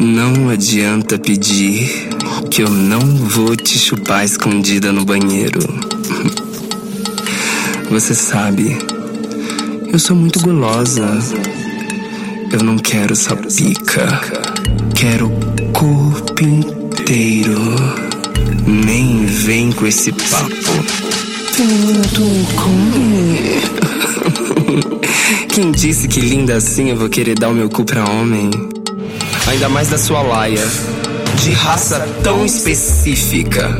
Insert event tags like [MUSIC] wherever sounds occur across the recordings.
Não adianta pedir que eu não vou te chupar escondida no banheiro. Você sabe, eu sou muito gulosa. Eu não quero só pica, quero corpo inteiro. Nem vem com esse papo. [LAUGHS] Quem disse que linda assim eu vou querer dar o meu cu pra homem? Ainda mais da sua laia, de raça tão específica,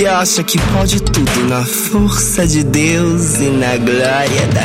que acha que pode tudo na força de Deus e na glória da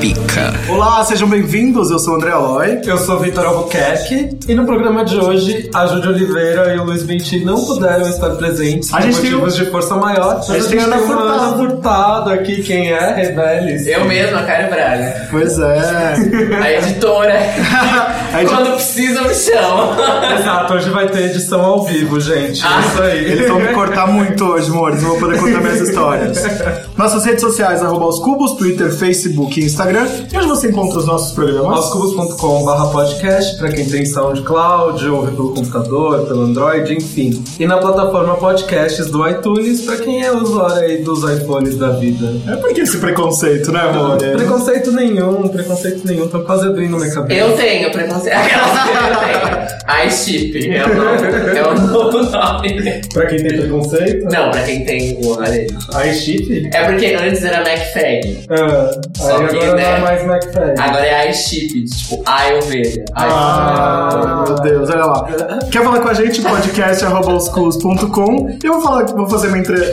pica. Olá, sejam bem-vindos. Eu sou o André Aloy. Eu sou o Vitor Albuquerque e no programa de hoje a Júlia Oliveira e o Luiz Bentin não puderam estar presentes A por gente tem motivos de força maior. Mas gente tem a Ana gente tem Furtado. Ana Furtado aqui, quem é? Reveles. Eu mesma, Caio Braga. Pois é. [LAUGHS] A editora. [LAUGHS] A gente- Quando precisa, me chama. Exato, hoje vai ter edição ao vivo, gente. Ah. É isso aí. Eles vão me cortar muito hoje, amores. Não vou poder contar minhas histórias. [LAUGHS] Nossas redes sociais, arroba os cubos, Twitter, Facebook e Instagram. E onde você encontra os nossos programas? Oscubos.com.br podcast, pra quem tem SoundCloud, ouve pelo computador, pelo Android, enfim. E na plataforma podcasts do iTunes, pra quem é usuário aí dos iPhones da vida. É porque esse preconceito, né, amor? É. Preconceito nenhum, preconceito nenhum, tá quase abrindo minha cabeça. Eu tenho preconceito. [LAUGHS] Eu tenho. iChip é o nome. É o novo nome. Pra quem tem preconceito? Não, pra quem tem o aparelho. iChip? É porque antes era MacFag. Ah, Só aí que, agora não é né? mais McFag. Agora é iChip, tipo, ai ovelha. Ai Ah, meu Deus, olha lá. Quer falar com a gente? podcast.oscus.com E eu vou, falar, vou fazer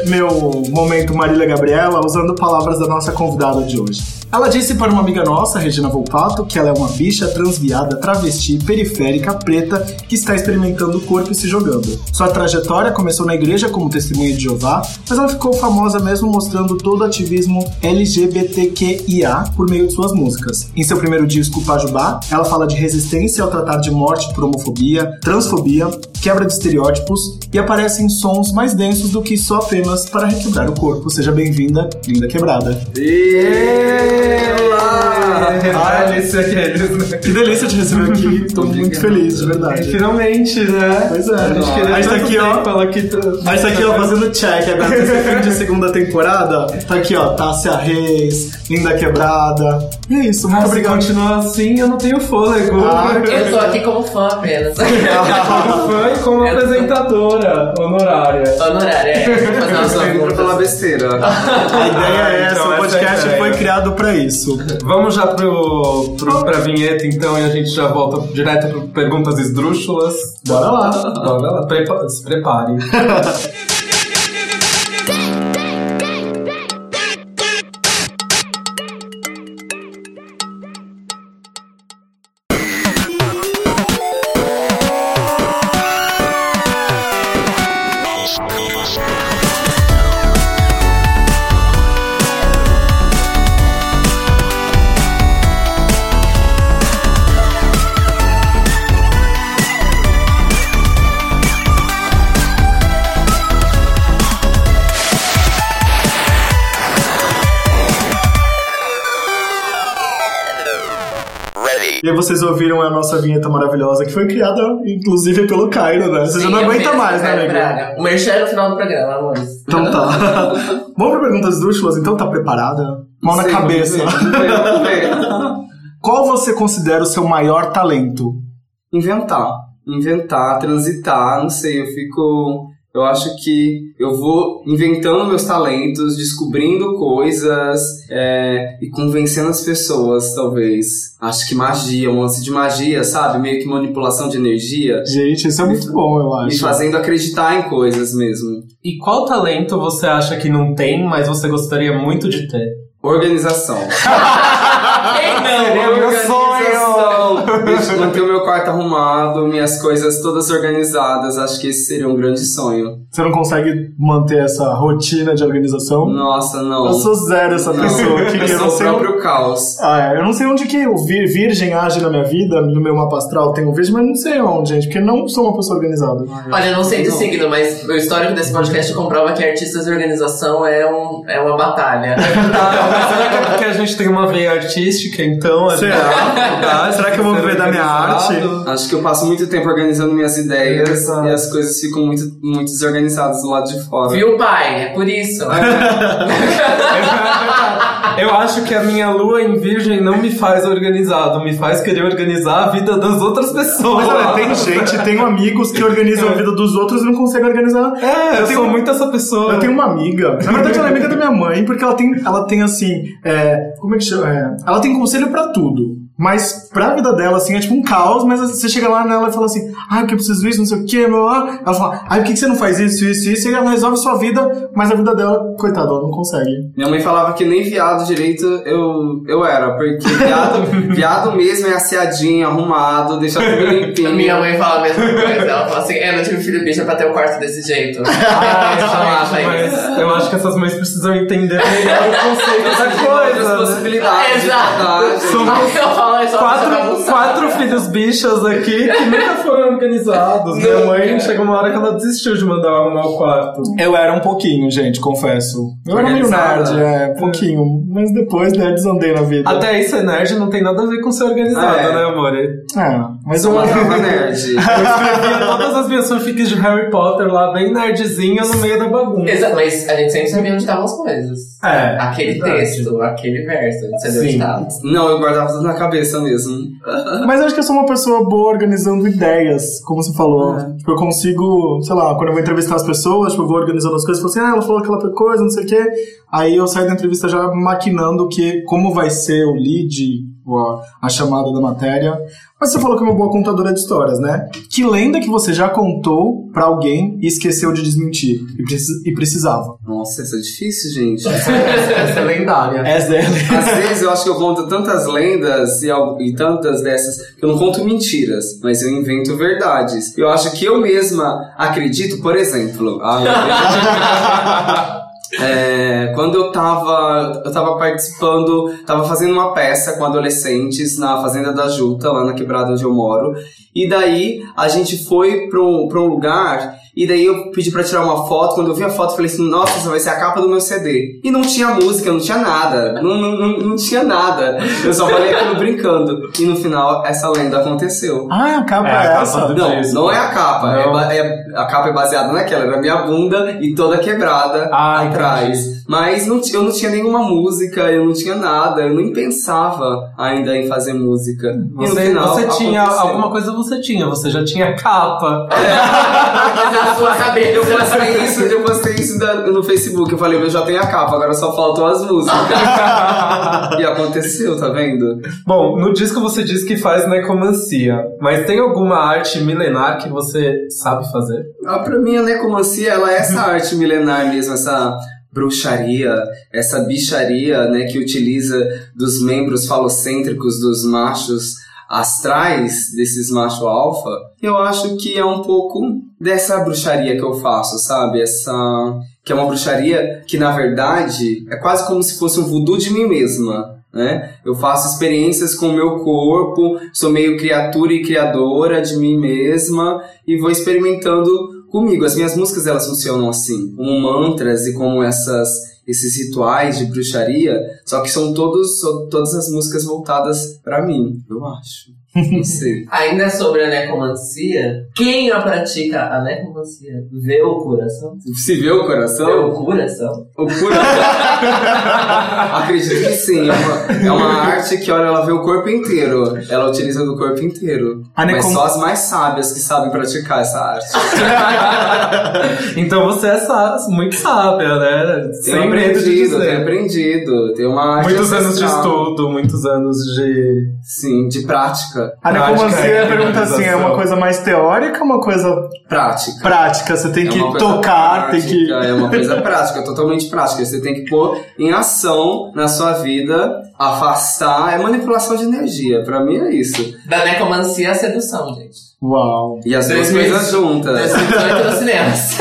meu momento Marília Gabriela usando palavras da nossa convidada de hoje. Ela disse para uma amiga nossa, Regina Volpato, que ela é uma bicha transviada, travesti, periférica, preta, que está experimentando o corpo e se jogando. Sua trajetória começou na igreja como testemunha de Jeová, mas ela ficou famosa mesmo mostrando todo o ativismo LGBTQIA por meio de suas músicas. Em seu primeiro disco, Pajubá, ela fala de resistência ao tratar de morte por homofobia, transfobia, quebra de estereótipos e aparece em sons mais densos do que só apenas para requebrar o corpo. Seja bem-vinda, linda quebrada. Olá! Aqueles, né? Que delícia te receber aqui, tô muito feliz, de verdade. Finalmente, né? Pois é. A gente queria A gente tá aqui, ó. ela aqui. tra- A gente tá aqui, ó, fazendo check. Agora terceiro [LAUGHS] fim de segunda temporada. Tá aqui, ó, Tássia Reis, Linda Quebrada. E é isso, muito Se obrigado. continuar assim, eu não tenho fôlego. Ah, Eu tô aqui como fã apenas. Como [LAUGHS] fã e como Eu tô- apresentadora honorária. Honorária, é. Fazer umas perguntas. falar besteira. A ideia é essa, Então, o essa podcast é ideia. foi criado pra isso. Vamos já pro, pro, pra vinheta então e a gente já volta direto pro perguntas esdrúxulas. Bora lá. Bora lá, prepa- se prepare. [LAUGHS] vocês ouviram a nossa vinheta maravilhosa, que foi criada, inclusive, pelo Cairo, né? Você já Sim, não eu aguenta mesmo, mais, né, amigo? Braga. O merchan é no final do programa, amores. Então tá. [LAUGHS] Vamos pra perguntas esdrúxulas, então tá preparada? Mão na Sim, cabeça. Qual você considera o seu maior talento? Inventar. Inventar, transitar, não sei, eu fico. Eu acho que eu vou inventando meus talentos, descobrindo coisas é, e convencendo as pessoas, talvez. Acho que magia, um lance de magia, sabe? Meio que manipulação de energia. Gente, isso é muito bom, eu Me acho. fazendo acreditar em coisas mesmo. E qual talento você acha que não tem, mas você gostaria muito de ter? Organização. [LAUGHS] Quem não? Seria meu! Deixa- manter o meu quarto arrumado, minhas coisas todas organizadas. Acho que esse seria um grande sonho. Você não consegue manter essa rotina de organização? Nossa, não. Eu sou zero essa Não, pessoa. Que [LAUGHS] eu eu sou o próprio caos. Ah, é. Eu não sei onde que o vir- virgem age na minha vida, no meu mapa astral tem o virgem, mas não sei onde, gente, porque não sou uma pessoa organizada. Olha, eu não sei de signo, mas o histórico desse podcast comprova que artistas de organização é, um, é uma batalha. [LAUGHS] Mas será que é porque a gente tem uma veia artística, então? gente Será? Será que eu vou da minha organizado? Acho que eu passo muito tempo organizando minhas ideias Exato. e as coisas ficam muito, muito desorganizadas do lado de fora. Viu, pai? É por isso. [LAUGHS] Eu acho que a minha lua em virgem não me faz organizado, me faz querer organizar a vida das outras pessoas. Mas olha, tem gente, tenho amigos que organizam a vida dos outros e não conseguem organizar. É, eu, Eu tenho- sou muito essa pessoa. Eu tenho uma amiga, na verdade ela é amiga da minha mãe, porque ela tem, ela tem assim, é, como é que chama? É, ela tem conselho pra tudo. Mas pra vida dela, assim, é tipo um caos, mas você chega lá nela e fala assim, ah, porque eu preciso disso, não sei o que, blá, blá. Ela fala, ah, por que que você não faz isso, isso, isso? E ela resolve sua vida, mas a vida dela, coitada, ela não consegue. Minha mãe falava que nem viado direito eu, eu era, porque viado, [LAUGHS] viado mesmo é asseadinho, arrumado, deixa tudo limpinho. Minha mãe fala a mesma coisa. Ela fala assim: é, não tive filho bicha pra ter o quarto desse jeito. [LAUGHS] Ah, Ela fala gente, isso. mas eu acho que essas mães precisam entender melhor o conceito da coisa. né? possibilidades, Exato. verdade. Eu só Quatro, quatro filhos bichas aqui que nunca foram organizados. Minha mãe chegou uma hora que ela desistiu de mandar eu arrumar o quarto. Eu era um pouquinho, gente, confesso. Eu era meio nerd, é, um pouquinho. Mas depois, né, desandei na vida. Até isso é nerd não tem nada a ver com ser organizado, É. né, amor? Eu É, mas Sou eu uma nova nerd. escrevia [LAUGHS] todas as minhas fanfics de Harry Potter lá, bem nerdzinho, no meio da bagunça. Exato, mas a gente sempre sabia onde estavam as coisas. É. Aquele verdade. texto, aquele verso, a gente sabia onde Sim. estava. Não, eu guardava tudo na cabeça mesmo. [LAUGHS] Mas eu acho que eu sou uma pessoa boa organizando ideias, como você falou. Tipo, eu consigo, sei lá, quando eu vou entrevistar as pessoas, tipo, eu vou organizando as coisas, falo assim, ah, ela falou aquela coisa, não sei o quê. Aí eu saio da entrevista já maquinando que, como vai ser o lead, a, a chamada da matéria. Mas você falou que é uma boa contadora de histórias, né? Que lenda que você já contou pra alguém e esqueceu de desmentir? E, preci- e precisava. Nossa, isso é difícil, gente. Essa é lendária. Essa é a [LAUGHS] Às vezes eu acho que eu conto tantas lendas e, e tantas dessas que eu não conto mentiras, mas eu invento verdades. Eu acho que eu mesma acredito, por exemplo. ah, [LAUGHS] É, quando eu tava, eu tava participando, tava fazendo uma peça com adolescentes na Fazenda da Juta, lá na quebrada onde eu moro. E daí a gente foi pra pra um lugar e daí eu pedi pra tirar uma foto. Quando eu vi a foto, eu falei assim: Nossa, essa vai ser a capa do meu CD. E não tinha música, não tinha nada. Não, não, não, não tinha nada. Eu só falei aquilo brincando. E no final, essa lenda aconteceu. Ah, a capa É, é, a capa essa. do- Não, disco. não é a capa. É é- a capa é baseada naquela. Era minha bunda e toda quebrada Ah, atrás. Mas não, eu não tinha nenhuma música, eu não tinha nada. Eu nem pensava ainda em fazer música. E no Você, final, você tinha aconteceu. alguma coisa, você tinha, você já tinha capa. Mas [LAUGHS] na sua cabeça. Eu postei isso, eu postei isso da- no Facebook. Eu falei, eu já tenho a capa, agora só faltam as músicas. [LAUGHS] e aconteceu, tá vendo? Bom, no disco você diz que faz necromancia, mas tem alguma arte milenar que você sabe fazer? Ah, pra mim, a necromancia, ela é essa arte milenar mesmo, essa bruxaria, essa bicharia, né, que utiliza dos membros falocêntricos dos machos astrais, desses macho alfa. Eu acho que é um pouco dessa bruxaria que eu faço, sabe? Essa que é uma bruxaria que na verdade é quase como se fosse um voodoo de mim mesma. Né? Eu faço experiências com o meu corpo, sou meio criatura e criadora de mim mesma e vou experimentando comigo. As minhas músicas elas funcionam assim, como mantras e como essas esses rituais de bruxaria, só que são todos todas as músicas voltadas pra mim, eu acho. [LAUGHS] Não sei. Ainda sobre a necromancia, quem a pratica a necromancia vê o coração? Se vê o Vê coração, o coração? o coração. [LAUGHS] Acredito que sim. É uma, é uma arte que, olha, ela vê o corpo inteiro. Ela utiliza do corpo inteiro. A Mas necrom- só as mais sábias que sabem praticar essa arte. [LAUGHS] então você é sá- muito sábia, né? Tenho Sem medo de aprendido, tenho dizer. aprendido. Tem uma arte Muitos anos de ancestral. estudo, muitos anos de. Sim, de prática. A necromancia é pergunta assim, é uma coisa mais teórica ou uma coisa Prática. prática? Você tem É que tocar, tem prática, que... É uma coisa [LAUGHS] prática, totalmente prática. Você tem que pôr em ação na sua vida, afastar. É manipulação de energia. Pra mim é isso. Da necromancia à sedução, gente. Uau. E as duas 2000 coisas juntas. 2018 nos cinemas.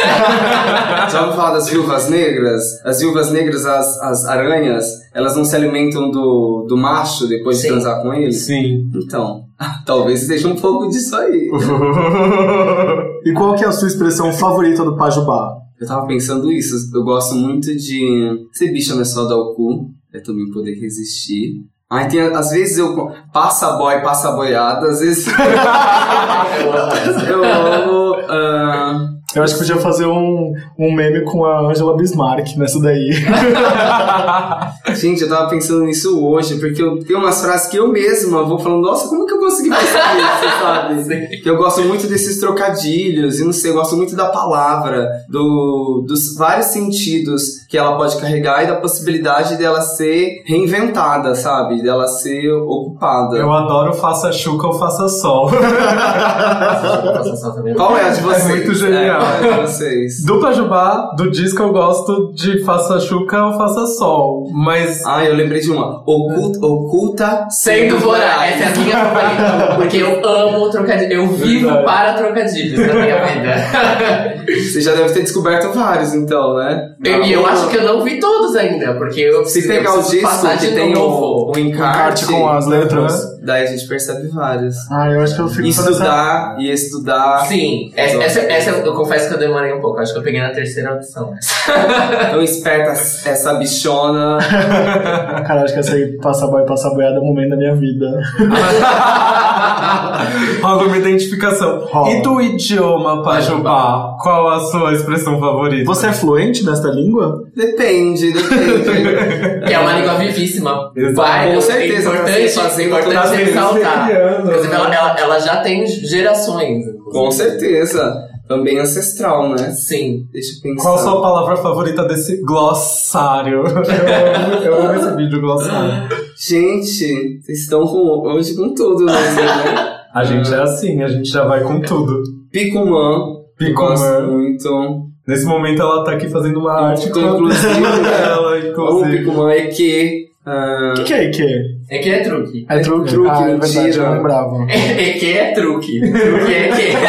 Já ouviu falar das viúvas negras? As viúvas negras, as, as aranhas, elas não se alimentam do, do macho depois de Sim. transar com ele? Sim. Então, [LAUGHS] talvez seja um pouco disso aí. [LAUGHS] E qual que é a sua expressão favorita do Pajubá? Eu tava pensando isso. Eu gosto muito de ser bicha não é só dar o cu, é também poder resistir. Ai, tem, às vezes eu passa boy, passa boiada, às vezes [LAUGHS] Eu amo essa. eu acho que podia fazer um, um meme com a Angela Bismarck nessa daí. [LAUGHS] Gente, eu tava pensando nisso hoje, porque eu tenho umas frases que eu mesma vou falando, nossa, como que eu consegui pensar nisso, sabe? [LAUGHS] Que eu gosto muito desses trocadilhos, e não sei, eu gosto muito da palavra, do, dos vários sentidos que ela pode carregar e da possibilidade dela ser reinventada, sabe? Dela ser ocupada. Eu adoro faça chuca ou faça sol. [LAUGHS] Qual é a de vocês? muito genial. É, qual é a de vocês? Do Pajubá, do disco eu gosto de faça chuca ou faça sol. Mas Ah, eu lembrei de uma. Oculta, oculta Sendo voraz. Essa é a minha favorita. Porque eu amo trocadilhos. Eu vivo Verdade. para trocadilhos na minha vida. Você já deve ter descoberto vários, então, né? Eu- E eu acho que eu não vi todos ainda. Porque eu Se preciso- pegar eu o preciso disco passar que de tem novo. o, o encarte, Encarte com as letras. daí a gente percebe vários. Ah, eu acho que eu fico essa... Estudar e estudar. Sim, essa, essa, essa eu confesso que eu demorei um pouco. Acho que eu peguei na terceira opção. [LAUGHS] Tão esperta essa bichona. [LAUGHS] Cara, acho que essa aí, passa boy, passa boiada é o momento da minha vida. [LAUGHS] rola uma identificação. Rola. E do idioma Pajubá, qual a sua expressão favorita? Você é fluente nesta língua? Depende, depende. Que [LAUGHS] é uma língua vivíssima. Exato. Vai, Com certeza, é importante, fazendo importante as ressaltar. ela, ela, ela já tem gerações. Com certeza. Também ancestral, né? Sim. Deixa eu pensar. Qual a sua palavra favorita desse glossário? [LAUGHS] Eu amo, eu amo esse vídeo glossário. Gente, vocês estão com, hoje com tudo, né? A gente é assim, a gente já vai com tudo. Picumã. Picumã. Gosto muito. Nesse momento ela tá aqui fazendo uma arte com Então, [LAUGHS] inclusive, ela, O inclusive. Picumã é que. ah, O que, que é Ike? É que é truque. É truque? truque, ah, é verdade, mentira. eu não lembrava. É que é truque. Truque é que. [LAUGHS]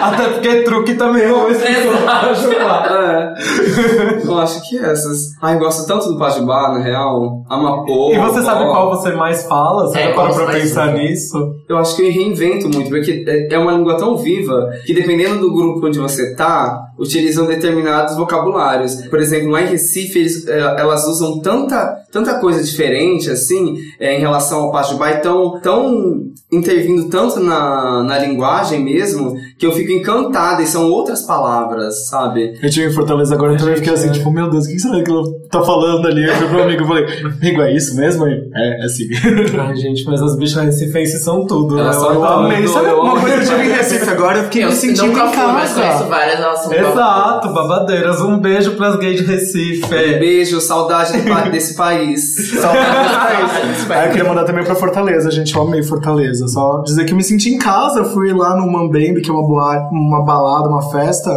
Até porque truque também é uma expressão Pajubá. É. eu acho que essas. Ai, eu gosto tanto do Pajubá, na real. Amapô. E você sabe ó. qual você mais fala? Você É, já qual parou você pra pensar usa? nisso? Eu acho que eu reinvento muito, porque é é uma língua tão viva que dependendo do grupo onde você tá, utilizam determinados vocabulários. Por exemplo, lá em Recife, eles, eh, elas usam tanta, tanta coisa diferente, assim, eh, em relação ao Pajubá, e tão, tão intervindo tanto na, na linguagem mesmo, que eu fico encantada, e são outras palavras, sabe? Eu tive em Fortaleza agora, então eu fiquei assim, tipo, meu Deus, o que será que ela tá falando ali? Eu fui pro amigo e falei, amigo, é isso mesmo? Ele, É, é assim. [LAUGHS] Ai, gente, mas as bichas recifenses são tudo, Elas né? são Eu amei. Eu Sabe uma coisa que eu tive em Recife agora? Eu fiquei Eu me sentindo em fui, mas conheço casa. várias, elas Exato, babadeiras. Um beijo pras gays de Recife. Beijo, saudade do pa- desse país. [LAUGHS] Aí eu queria mandar também pra Fortaleza, gente. Eu amei Fortaleza. Só dizer que eu me senti em casa. Fui lá no Mambembe, que é uma, boa, uma balada, uma festa.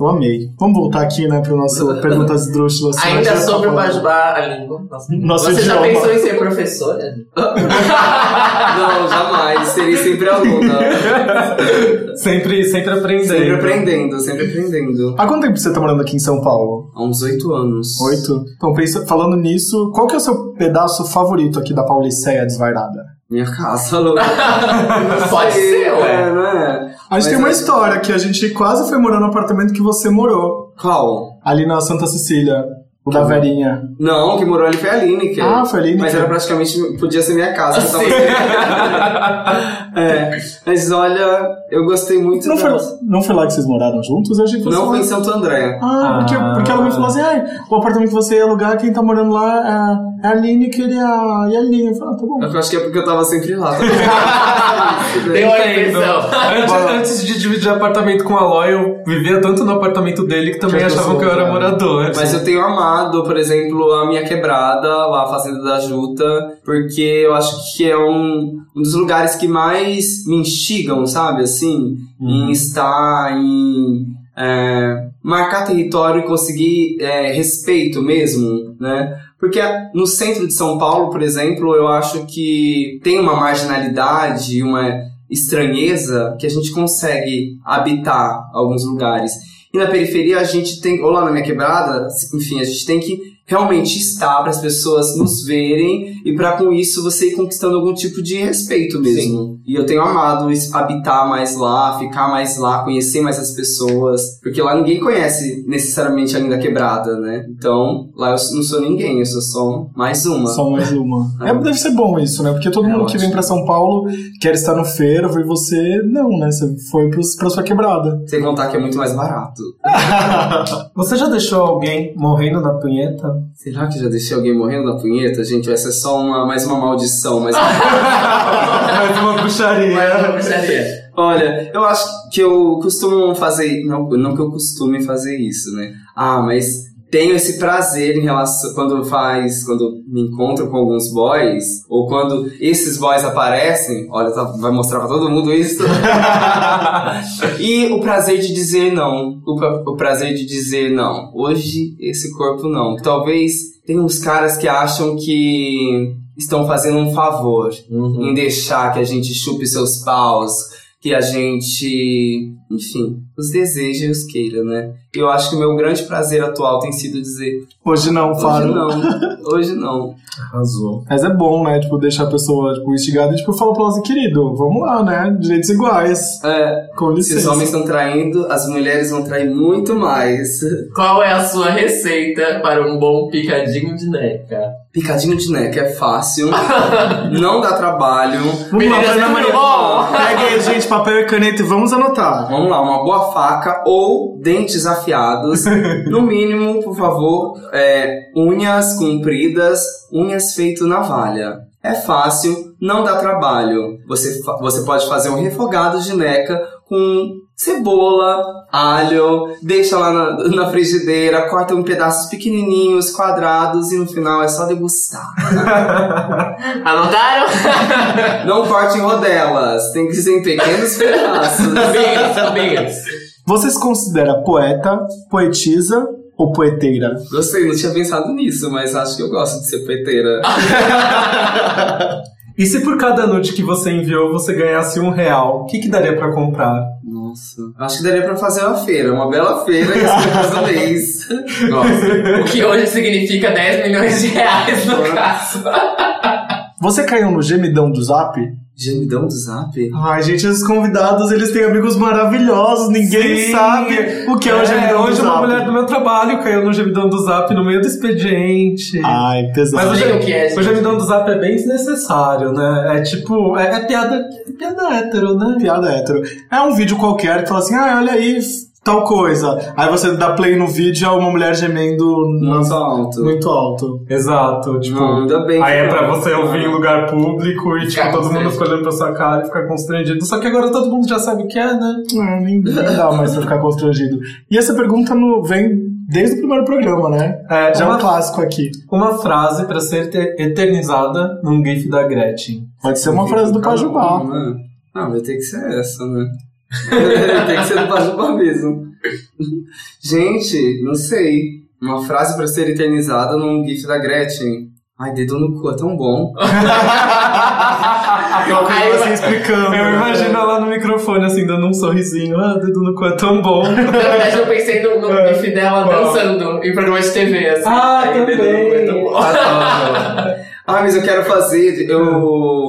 Eu amei. Vamos voltar aqui, né, pro nosso [LAUGHS] Perguntas Esdrúxulas. Ainda sobre. Bajubá, a língua. Nossa. Nosso Você já idioma. pensou em ser professora? [LAUGHS] Não, jamais. Serei sempre aluna. [LAUGHS] Sempre, sempre aprendendo. Sempre aprendendo, sempre aprendendo. Há quanto tempo você tá morando aqui em São Paulo? Há uns oito anos. Oito? Então, pensa, falando nisso, qual que é o seu pedaço favorito aqui da Pauliceia desvairada? Minha casa, louca. [LAUGHS] Pode ser, É, ué. não é? A gente Mas tem uma é- história que a gente quase foi morar no apartamento que você morou. Qual? Ali na Santa Cecília. O da Verinha. Não, que morou ali foi a Lineker. Ah, foi a Lineker. Mas era praticamente, podia ser minha casa. Sim. [LAUGHS] É, mas olha, eu gostei muito Não foi, não foi lá que vocês moraram juntos? Eu achei que Não foi em Santo André. Ah, porque, Ah. porque ela me falou assim, ah, o apartamento que você ia alugar, quem tá morando lá é a Aline que ele é a, e a Aline. Eu falei, ah, tá bom. Eu acho que é porque eu tava sempre lá. [LAUGHS] Deu a impressão. Antes, antes de dividir apartamento com a Aloy, eu vivia tanto no apartamento dele que também achavam que eu era é. morador. Mas eu tenho amado, por exemplo, a minha quebrada, lá a Fazenda da Juta, porque eu acho que é um, um dos lugares que mais me instigam, sabe, assim, em estar, em é, marcar território e conseguir é, respeito mesmo, né? Porque no centro de São Paulo, por exemplo, eu acho que tem uma marginalidade, uma estranheza que a gente consegue habitar alguns lugares. E na periferia a gente tem, ou lá na minha quebrada, enfim, a gente tem que realmente estar para as pessoas nos verem e para com isso você ir conquistando algum tipo de respeito mesmo. E eu tenho amado habitar mais lá, ficar mais lá, conhecer mais as pessoas, porque lá ninguém conhece necessariamente ainda a quebrada, né? Então, lá eu não sou ninguém, eu sou só mais uma. Só mais uma. [LAUGHS] É. É, deve ser bom isso, né? Porque todo É mundo que vem pra São Paulo quer estar no fervo e você não, né? Você foi pra sua quebrada. Sem contar que é muito mais barato. [LAUGHS] Você já deixou alguém morrendo na punheta? Será que já deixei alguém morrendo na punheta? Gente, essa é só uma, mais uma maldição, mas [LAUGHS] Mais uma bruxaria. Mas eu não precisaria. Olha, eu acho que eu costumo fazer. Não, não que eu costume fazer isso, né? Ah, mas tenho esse prazer em relação. Quando faz. Quando me encontro com alguns boys, ou quando esses boys aparecem, olha, tá- vai mostrar pra todo mundo isso. [LAUGHS] e o prazer de dizer não. O, o prazer de dizer não. Hoje, esse corpo não. Talvez tem uns caras que acham que estão fazendo um favor em deixar que a gente chupe seus paus, que a gente, enfim, os deseja e os queira, né? Eu acho que o meu grande prazer atual tem sido dizer Hoje não, hoje Fábio. não, hoje não. Arrasou. Mas é bom, né? Tipo, deixar a pessoa tipo, instigada e tipo, falar pra ela assim, querido, vamos lá, né? Direitos iguais. É, Com se os licença. homens estão traindo, as mulheres vão trair muito mais. Qual é a sua receita para um bom picadinho de neca? Picadinho de neca é fácil, [LAUGHS] não dá trabalho. Vamos lá, Maria. bom? Pega aí, gente, papel e caneta e vamos anotar. Vamos lá, uma boa faca ou dentes afiados. [LAUGHS] No mínimo, por favor, é, unhas compridas, unhas feito navalha. É fácil, não dá trabalho. Você, você pode fazer um refogado de neca com cebola, alho, deixa lá na, na frigideira, corta em pedaços pequenininhos, quadrados e no final é só degustar. [LAUGHS] Anotaram? [LAUGHS] Não corte em rodelas, tem que ser em pequenos pedaços. [LAUGHS] Amigas, amigas. Você se considera poeta, poetisa ou poeteira? Gostei, não tinha pensado nisso, mas acho que eu gosto de ser peiteira. E se por cada nude que você enviou você ganhasse um real, o que, que daria pra comprar? Nossa, acho que daria pra fazer uma feira, uma bela feira e as do mês. [LAUGHS] Nossa. O que hoje significa 10 milhões de reais no caso. Você caiu no gemidão do zap? Gemidão do zap? Ai, gente, os convidados, eles têm amigos maravilhosos. Ninguém Sim. sabe o que é, o É, gemidão hoje do uma zap. mulher do meu trabalho caiu no gemidão do zap no meio do expediente. Ai, pesado. Mas o, gem- o que é, o gemidão do zap é bem desnecessário, né? É tipo, é, é piada, é piada hétero, né? Piada hétero. É um vídeo qualquer que fala assim, ah, olha aí, tal coisa. Aí você dá play no vídeo, é uma mulher gemendo Muito alto. muito alto. Exato, tipo. Não, ainda bem Aí é pra não. você ouvir em lugar público e, tipo, todo mundo fica olhando pra sua cara e ficar constrangido. Só que agora todo mundo já sabe o que é, né? É, nem, nem dá mais pra ficar constrangido. E essa pergunta no- vem desde o primeiro programa, né? É, É um uma, clássico aqui. uma frase pra ser te- eternizada num gif da Gretchen. Pode ser uma frase do Pajubá. Né? Ah, vai ter que ser essa, né? [LAUGHS] tem que ser do Pajubá mesmo. Gente, não sei. Uma frase pra ser eternizada num gif da Gretchen. Ai, dedo no cu é tão bom. [LAUGHS] Aí Você vai- explicando. Eu imagino ela no microfone, assim, dando um sorrisinho. Ah, dedo no cu é tão bom. [LAUGHS] Na verdade, eu pensei no, no É. gif dela dançando em programa de TV, assim. Ah, Aí, também. dedo no cu é tão bom. Ah, mas eu quero fazer. Eu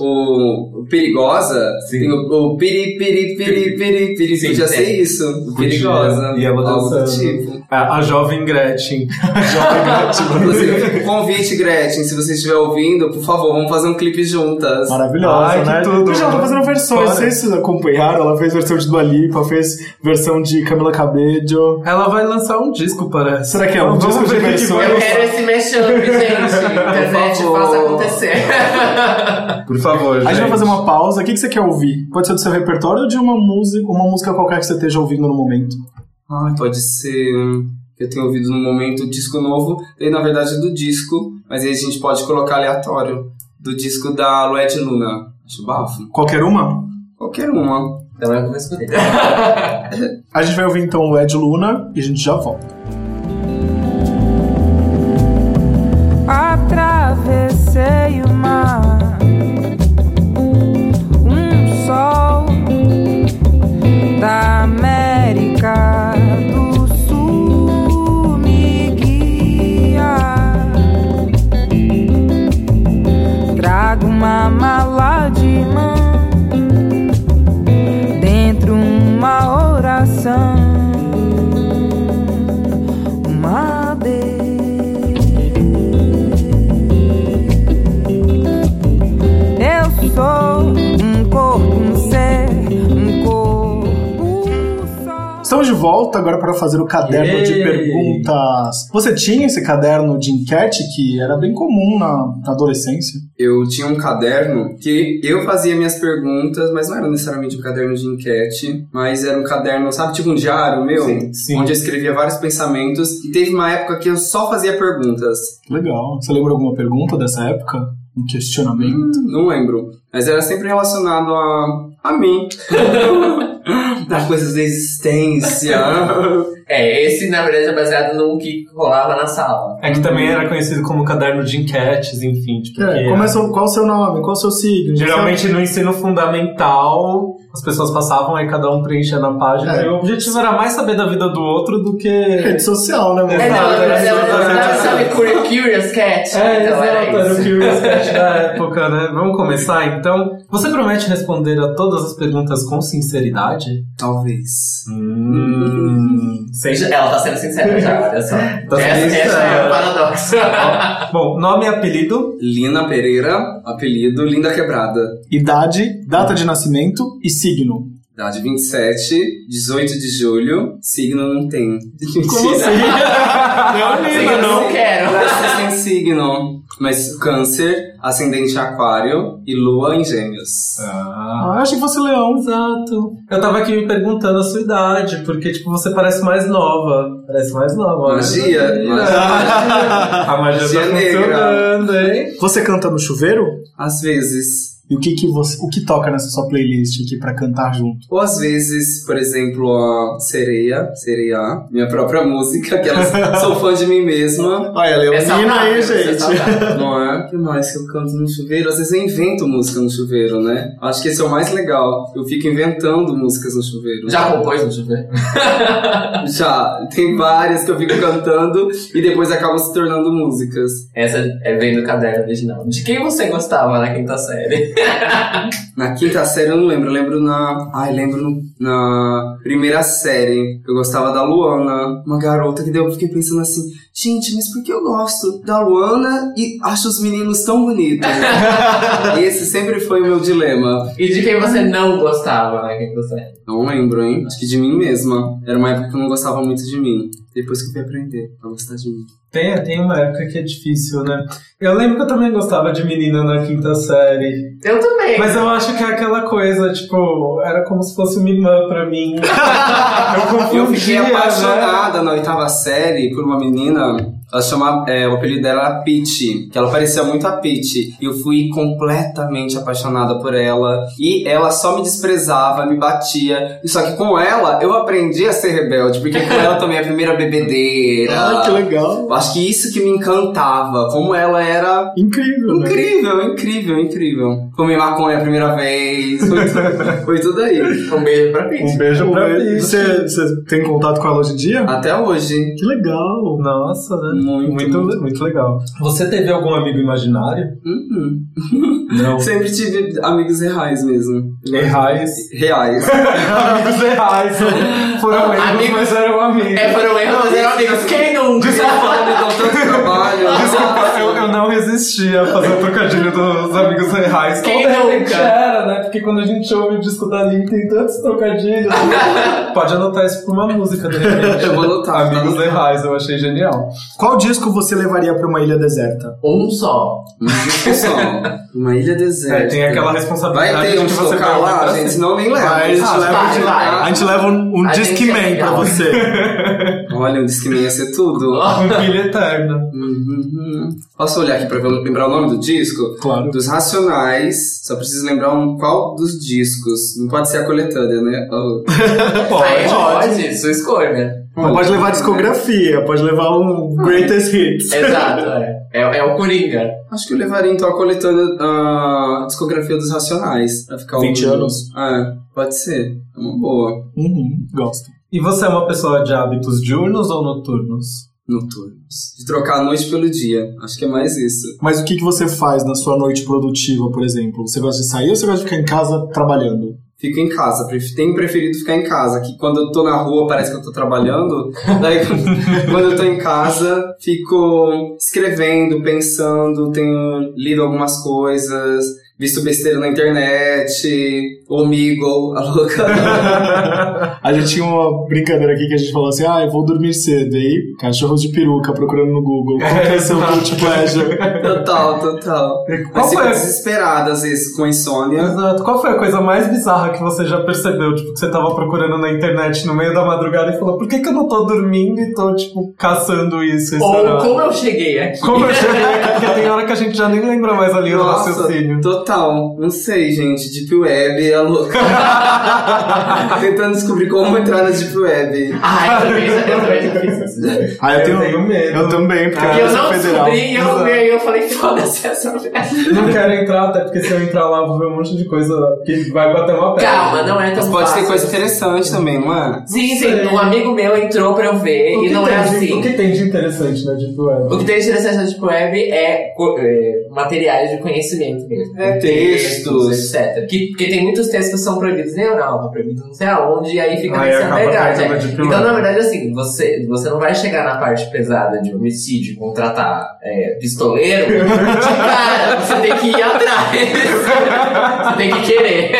o, Perigosa, Sim. tem o, o Piri, Piri, Piri, Piri, Piri, Sim, podia sim. ser isso. Perigosa, E ela algo do tipo. A, a jovem Gretchen. [LAUGHS] Inclusive, convite, Gretchen, se você estiver ouvindo, por favor, vamos fazer um clipe juntas. Maravilhosa, Ai, que né? tudo. Já ela tá fazendo versões, Fora. não sei se vocês acompanharam, ela fez versão de Dua Lipa, fez versão de Camila Cabello. Ela vai lançar um disco, parece. Será que é um Vamos disco de que versões? Eu quero esse mashup, gente. [LAUGHS] Internet faça acontecer. [LAUGHS] Por favor, A gente vai gente. fazer uma pausa. O que que você quer ouvir? Pode ser do seu repertório ou de uma música, uma música qualquer que você esteja ouvindo no momento? Ai, pode ser que eu tenha ouvido no momento o disco novo, e na verdade é do disco, mas aí a gente pode colocar aleatório, do disco da Lued Luna. Acho bafo. Qualquer uma? Qualquer uma. Então eu vou escolher. [LAUGHS] A gente vai ouvir então o Ed Luna e a gente já volta. Atravessei o da América do Sul me guia. Trago uma mala de mão dentro uma oração, volta agora para fazer o caderno de perguntas. Você tinha esse caderno de enquete que era bem comum na, na adolescência? Eu tinha um caderno que eu fazia minhas perguntas, mas não era necessariamente um caderno de enquete, mas era um caderno, sabe, tipo um diário meu? Sim, sim. Onde eu escrevia vários pensamentos, e teve uma época que eu só fazia perguntas. Legal. Você lembra alguma pergunta dessa época? Um questionamento? Hum, Não lembro. Mas era sempre relacionado a, a mim. [LAUGHS] das coisas da existência. É, esse na verdade é baseado no que rolava na sala. É que também era conhecido como caderno de enquetes, enfim. Tipo, É, que começa, qual o seu nome? Qual o seu signo? Geralmente no ensino fundamental, as pessoas passavam aí cada um preenchia na página. É. E o objetivo era mais saber da vida do outro do que. Rede social, né, mano? É, não, Exato, era, era era, exatamente era, isso. sabe, Curi- Curious Cat? É, então era era o. Curious Cat da época, né? Vamos começar então. Você promete responder a todas as perguntas com sinceridade? Talvez. Hum. [LAUGHS] Sem... Ela tá sendo sincera já, olha só. [LAUGHS] Tá essa, essa é o paradoxo. [LAUGHS] Bom, nome e apelido. Lina Pereira, apelido Linda Quebrada. Idade, data de nascimento e signo. Idade 27, 18 de julho, signo não tem. Como assim? não, eu não. não quero. Sem signo, mas câncer, ascendente aquário e lua em gêmeos. Ah. Ah, achei que fosse leão. Exato. Eu tava aqui me perguntando a sua idade, porque, tipo, você parece mais nova. Parece mais nova. Magia, magia. [LAUGHS] A magia tá Magia negra. funcionando, hein? Você canta no chuveiro? Às vezes. E o que que você, o que toca nessa sua playlist aqui pra cantar junto? Ou às vezes, por exemplo, a Sereia, Sereia, minha própria música, que elas [LAUGHS] sou fã de mim mesma. Olha, É saudável, aí, gente. Não é? O que mais que eu canto no chuveiro? Às vezes eu invento música no chuveiro, né? Acho que esse é o mais legal. Eu fico inventando músicas no chuveiro. Já compôs no chuveiro? [LAUGHS] Já. Tem várias que eu fico cantando e depois acabam se tornando músicas. Essa é vem do caderno original. De quem você gostava na quinta série? Na quinta série eu não lembro, eu lembro na. Ai, lembro na primeira série. Eu gostava da Luana, uma garota que daí eu fiquei pensando assim, gente, mas por que eu gosto da Luana e acho os meninos tão bonitos? [LAUGHS] Esse sempre foi o meu dilema. E de quem você não gostava na quinta série? Não lembro, hein? Acho que de mim mesma. Era uma época que eu não gostava muito de mim. Depois que eu fui aprender a gostar de mim. Tem, tem uma época que é difícil, né? Eu lembro que eu também gostava de menina na quinta série. Eu também. Mas eu acho que é aquela coisa, tipo, era como se fosse uma irmã pra mim. [LAUGHS] eu confundia, Eu fiquei né? apaixonada na oitava série por uma menina. um, Ela chama, é, o apelido dela era Peach, que ela parecia muito a Peach. E eu fui completamente apaixonada por ela. E ela só me desprezava, me batia. E Só que com ela, eu aprendi a ser rebelde, porque com ela também é a primeira bebedeira. Ai, que legal. Eu Acho que isso que me encantava, como ela era Incrível, né? incrível, incrível, incrível. Comi maconha a primeira vez, foi, tudo- [LAUGHS] foi tudo aí. Um beijo pra Pete. Um beijo pra Peach. Você, você tem contato com ela hoje em dia? Até hoje. Que legal. Nossa, né? Muito. Muito, muito legal. Você teve algum amigo imaginário? Uhum. [LAUGHS] Não. Sempre tive amigos reais mesmo. Reais. Reais. [LAUGHS] amigos reais. Foram erros, Amigos- mas eram amigos. É, foram erros, mas eram amigos. Quem nunca? Desculpa, me dão tanto trabalho. Desculpa, eu, eu não resisti a fazer o trocadilho dos amigos reais. Quem Como de repente nunca? era, né? Porque quando a gente ouve o disco da Lin, tem tantos trocadilhos. [LAUGHS] Pode anotar isso pra uma música, de repente. [LAUGHS] Eu vou anotar, Amigos reais, eu achei genial. Qual disco você levaria pra uma ilha deserta? Um só. Um disco só. [LAUGHS] Uma ilha deserta. É, tem aquela responsabilidade Vai ter um você tocar vai lá, gente, senão nem leva. Vai, a gente Ah, leva, vai, de- vai. a gente leva um, um Discman é pra você. Olha, um Discman ia ser tudo. Um pilha eterna. Uhum. Posso olhar aqui pra ver- lembrar o nome do disco? Claro. Dos Racionais. Só preciso lembrar um, qual dos discos. Não pode ser a coletânea, né? Oh. [LAUGHS] Aí pode, sua escolha. Mas pode levar discografia, pode levar um Greatest Hits. [LAUGHS] Exato, é. É, é o Coringa. Acho que eu levaria então a coletânea, a discografia dos Racionais. Pra ficar 20 ouvindo. anos? É, pode ser. É uma boa. Uhum, gosto. E você é uma pessoa de hábitos diurnos ou noturnos? Noturnos. De trocar a noite pelo dia. Acho que é mais isso. Mas o que, que você faz na sua noite produtiva, por exemplo? Você gosta de sair ou você gosta de ficar em casa trabalhando? Fico em casa. Tenho preferido ficar em casa. Que quando eu tô na rua parece que eu tô trabalhando. [LAUGHS] Daí quando eu tô em casa, fico escrevendo, pensando, tenho lido algumas coisas, visto besteira na internet, Omigo, a louca. [LAUGHS] A gente tinha uma brincadeira aqui que a gente falou assim: ah, eu vou dormir cedo. E aí, cachorros de peruca procurando no Google. Qual que é seu [LAUGHS] guilty pleasure? total, total. Qual foi desesperada às vezes com insônia. Exato. Qual foi a coisa mais bizarra que você já percebeu? Tipo, que você tava procurando na internet no meio da madrugada e falou, por que, que eu não tô dormindo e tô, tipo, caçando isso? Ou horário?" como eu cheguei aqui. Como eu cheguei [LAUGHS] aqui? Porque tem hora que a gente já nem lembra mais ali do Nossa, raciocínio. total. Não sei, gente. Deep Web é louca. [LAUGHS] Tentando descobrir como entrar na Deep Web. Ah, eu também, eu também já fiz isso. Ah, eu, tenho, tenho medo. Eu também, porque Ah, eu eu não federal. descobri e eu, e eu falei, foda-se essa merda. Não quero entrar, até porque se eu entrar lá eu vou ver um monte de coisa que vai bater uma pedra. Calma, não é tão Mas pode fácil. ter coisa interessante também, não é? Sim, sim, um amigo meu entrou pra eu ver O e não é de- assim. O que tem de interessante na Deep Web? O que tem de interessante na Deep Web é, é, materiais de conhecimento mesmo. É, textos. etc. Que, porque tem muitos textos que são proibidos na Europa, proibidos não sei aonde, e aí fica Aí nessa verdade. é. Deep Então, na verdade, assim, você, você não vai chegar na parte pesada de homicídio, contratar é, pistoleiro, de cara, você tem que ir atrás. [LAUGHS] você tem que querer.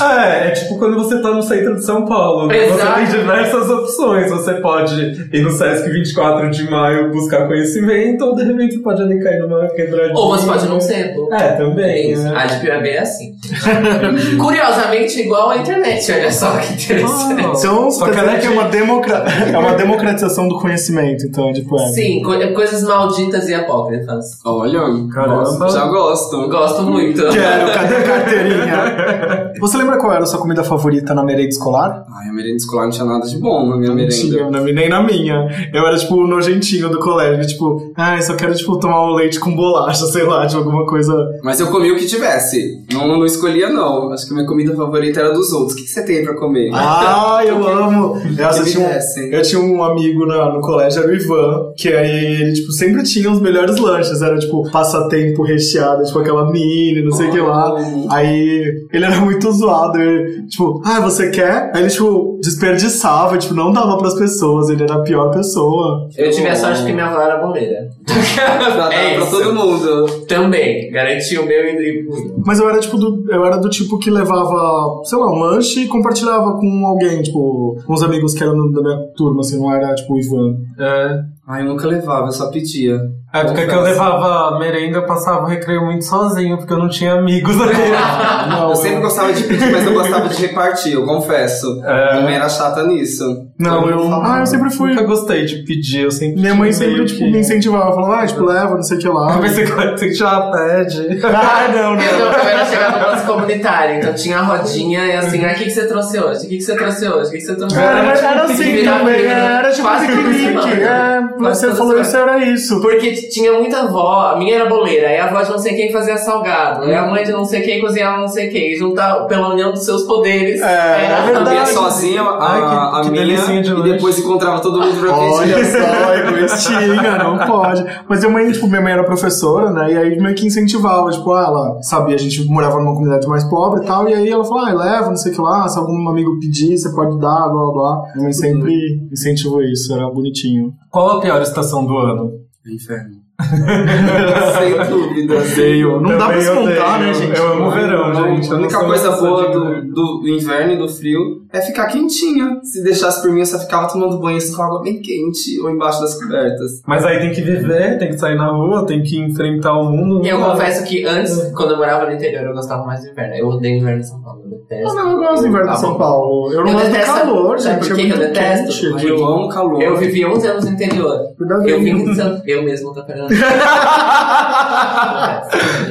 É, é tipo quando você tá no centro de São Paulo. né? Você tem diversas opções. Você pode ir no Sesc 24 de maio buscar conhecimento, ou de repente você pode ali cair numa quebradinha. Ou você pode não ser. pô. É, também. Isso. né? A Deep Web é assim. [LAUGHS] Curiosamente, igual a internet, olha só que interessante. Então, Só que ela que é uma, democra... é uma democratização do conhecimento, então, tipo, é. Sim, co- coisas malditas e apócrifas. Olha, Caramba. já gosto. Gosto muito. Quero, [LAUGHS] cadê a carteirinha? Você lembra qual era a sua comida favorita na merenda escolar? Ai, a merenda escolar não tinha nada de bom na minha Não merenda. tinha, na- nem na minha. Eu era, tipo, o nojentinho do colégio. Tipo, ah, eu só quero, tipo, tomar um leite com bolacha, sei lá, tipo, alguma coisa. Mas eu comi o que tivesse. Não, não escolhia, não. Acho que a minha comida favorita era dos outros. O que, que você tem pra comer? Ah, eu [LAUGHS] amo! Nossa, eu tinha, um, eu tinha um amigo na- no colégio, era o Ivan, que aí ele, tipo, sempre tinha os melhores lanches. Era, tipo, passatempo recheado, tipo, aquela mini, não sei o que lá. Aí ele era muito zoado. ele, tipo, ah, você quer? Aí ele, tipo, desperdiçava, tipo, não dava pras pessoas. Ele era a pior pessoa. Eu tive a sorte que minha avó era boleira. [LAUGHS] Pra, dar É pra isso. todo mundo. Também. Garanti o meu e o Mas eu era, tipo, do, eu era do tipo que levava, sei lá, um lanche e compartilhava com alguém, tipo, com os amigos que eram da minha turma, assim, não era, tipo, o Ivan. É. Ai, eu nunca levava, eu só pedia. A época que eu levava merenda, eu passava o recreio muito sozinho, porque eu não tinha amigos naquele. [LAUGHS] Não, eu sempre gostava de pedir, mas eu gostava de repartir, eu confesso. É. Também era chata nisso. Não, eu, ah, eu sempre fui. Nunca gostei de pedir, eu sempre. Minha mãe sempre, tipo, que- me incentivava, falava, ah, tipo, leva, não sei o que lá. Eu pensei que eu que já pede. [LAUGHS] ah, não, Eu, não. eu era chegada no nosso comunitário, então tinha a rodinha e assim, ah, o que, que você trouxe hoje? O que, que você trouxe hoje? O que, que você trouxe hoje? Era, era que assim também, comida. era tipo Quase tudo piquenique. semana. É, Quase você falou isso, era isso. Porque tinha muita avó, a minha era boleira, aí a avó de não sei quem fazia salgado, aí a mãe de não sei quem cozinhava não sei quem, juntar pela união dos seus poderes. É, é A verdade. minha sozinha, a, Ai, que- a que minha. de e depois encontrava todo mundo pra Olha só, [LAUGHS] egoístinha, não pode. Mas minha mãe, tipo, minha mãe era professora, né? E aí meio que incentivava, tipo, ah, ela sabia, a gente morava numa comunidade mais pobre e tal, e aí ela falou, ah, leva, não sei o que lá, se algum amigo pedir, você pode dar, blá blá blá. Minha mãe sempre incentivou isso, era bonitinho. Qual a pior estação do ano? Inferno. [LAUGHS] Sem dúvida. Odeio. Não dá pra Também se contar, odeio. né, gente? Eu amo o verão, Não, gente. A única coisa boa do, do inverno e do frio é ficar quentinha. Se deixasse por mim, eu só ficava tomando banho assim, com água bem quente ou embaixo das cobertas. Mas aí tem que viver, tem que sair na rua, tem que enfrentar o mundo. Eu Não dá. confesso que antes, quando eu morava no interior, eu gostava mais do inverno. Eu odeio inverno em São Paulo. Eu detesto. Ah, não, eu gosto do inverno de São bom. Paulo. Eu não Eu gosto do detesto- calor, gente. por é muito eu detesto? quente. Porque Eu amo calor. Eu vivi 11 anos no interior. Cuidado Eu vim de São... Eu mesmo tô pegando. [LAUGHS]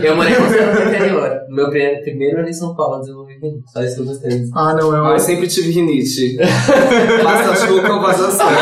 eu morei 11 anos no interior. Meu primeiro, ano em São Paulo, eu desenvolvi. Só isso que eu gostei. Ah, não, eu... Ah, eu sempre tive rinite. Passa chuva ou passa sangue.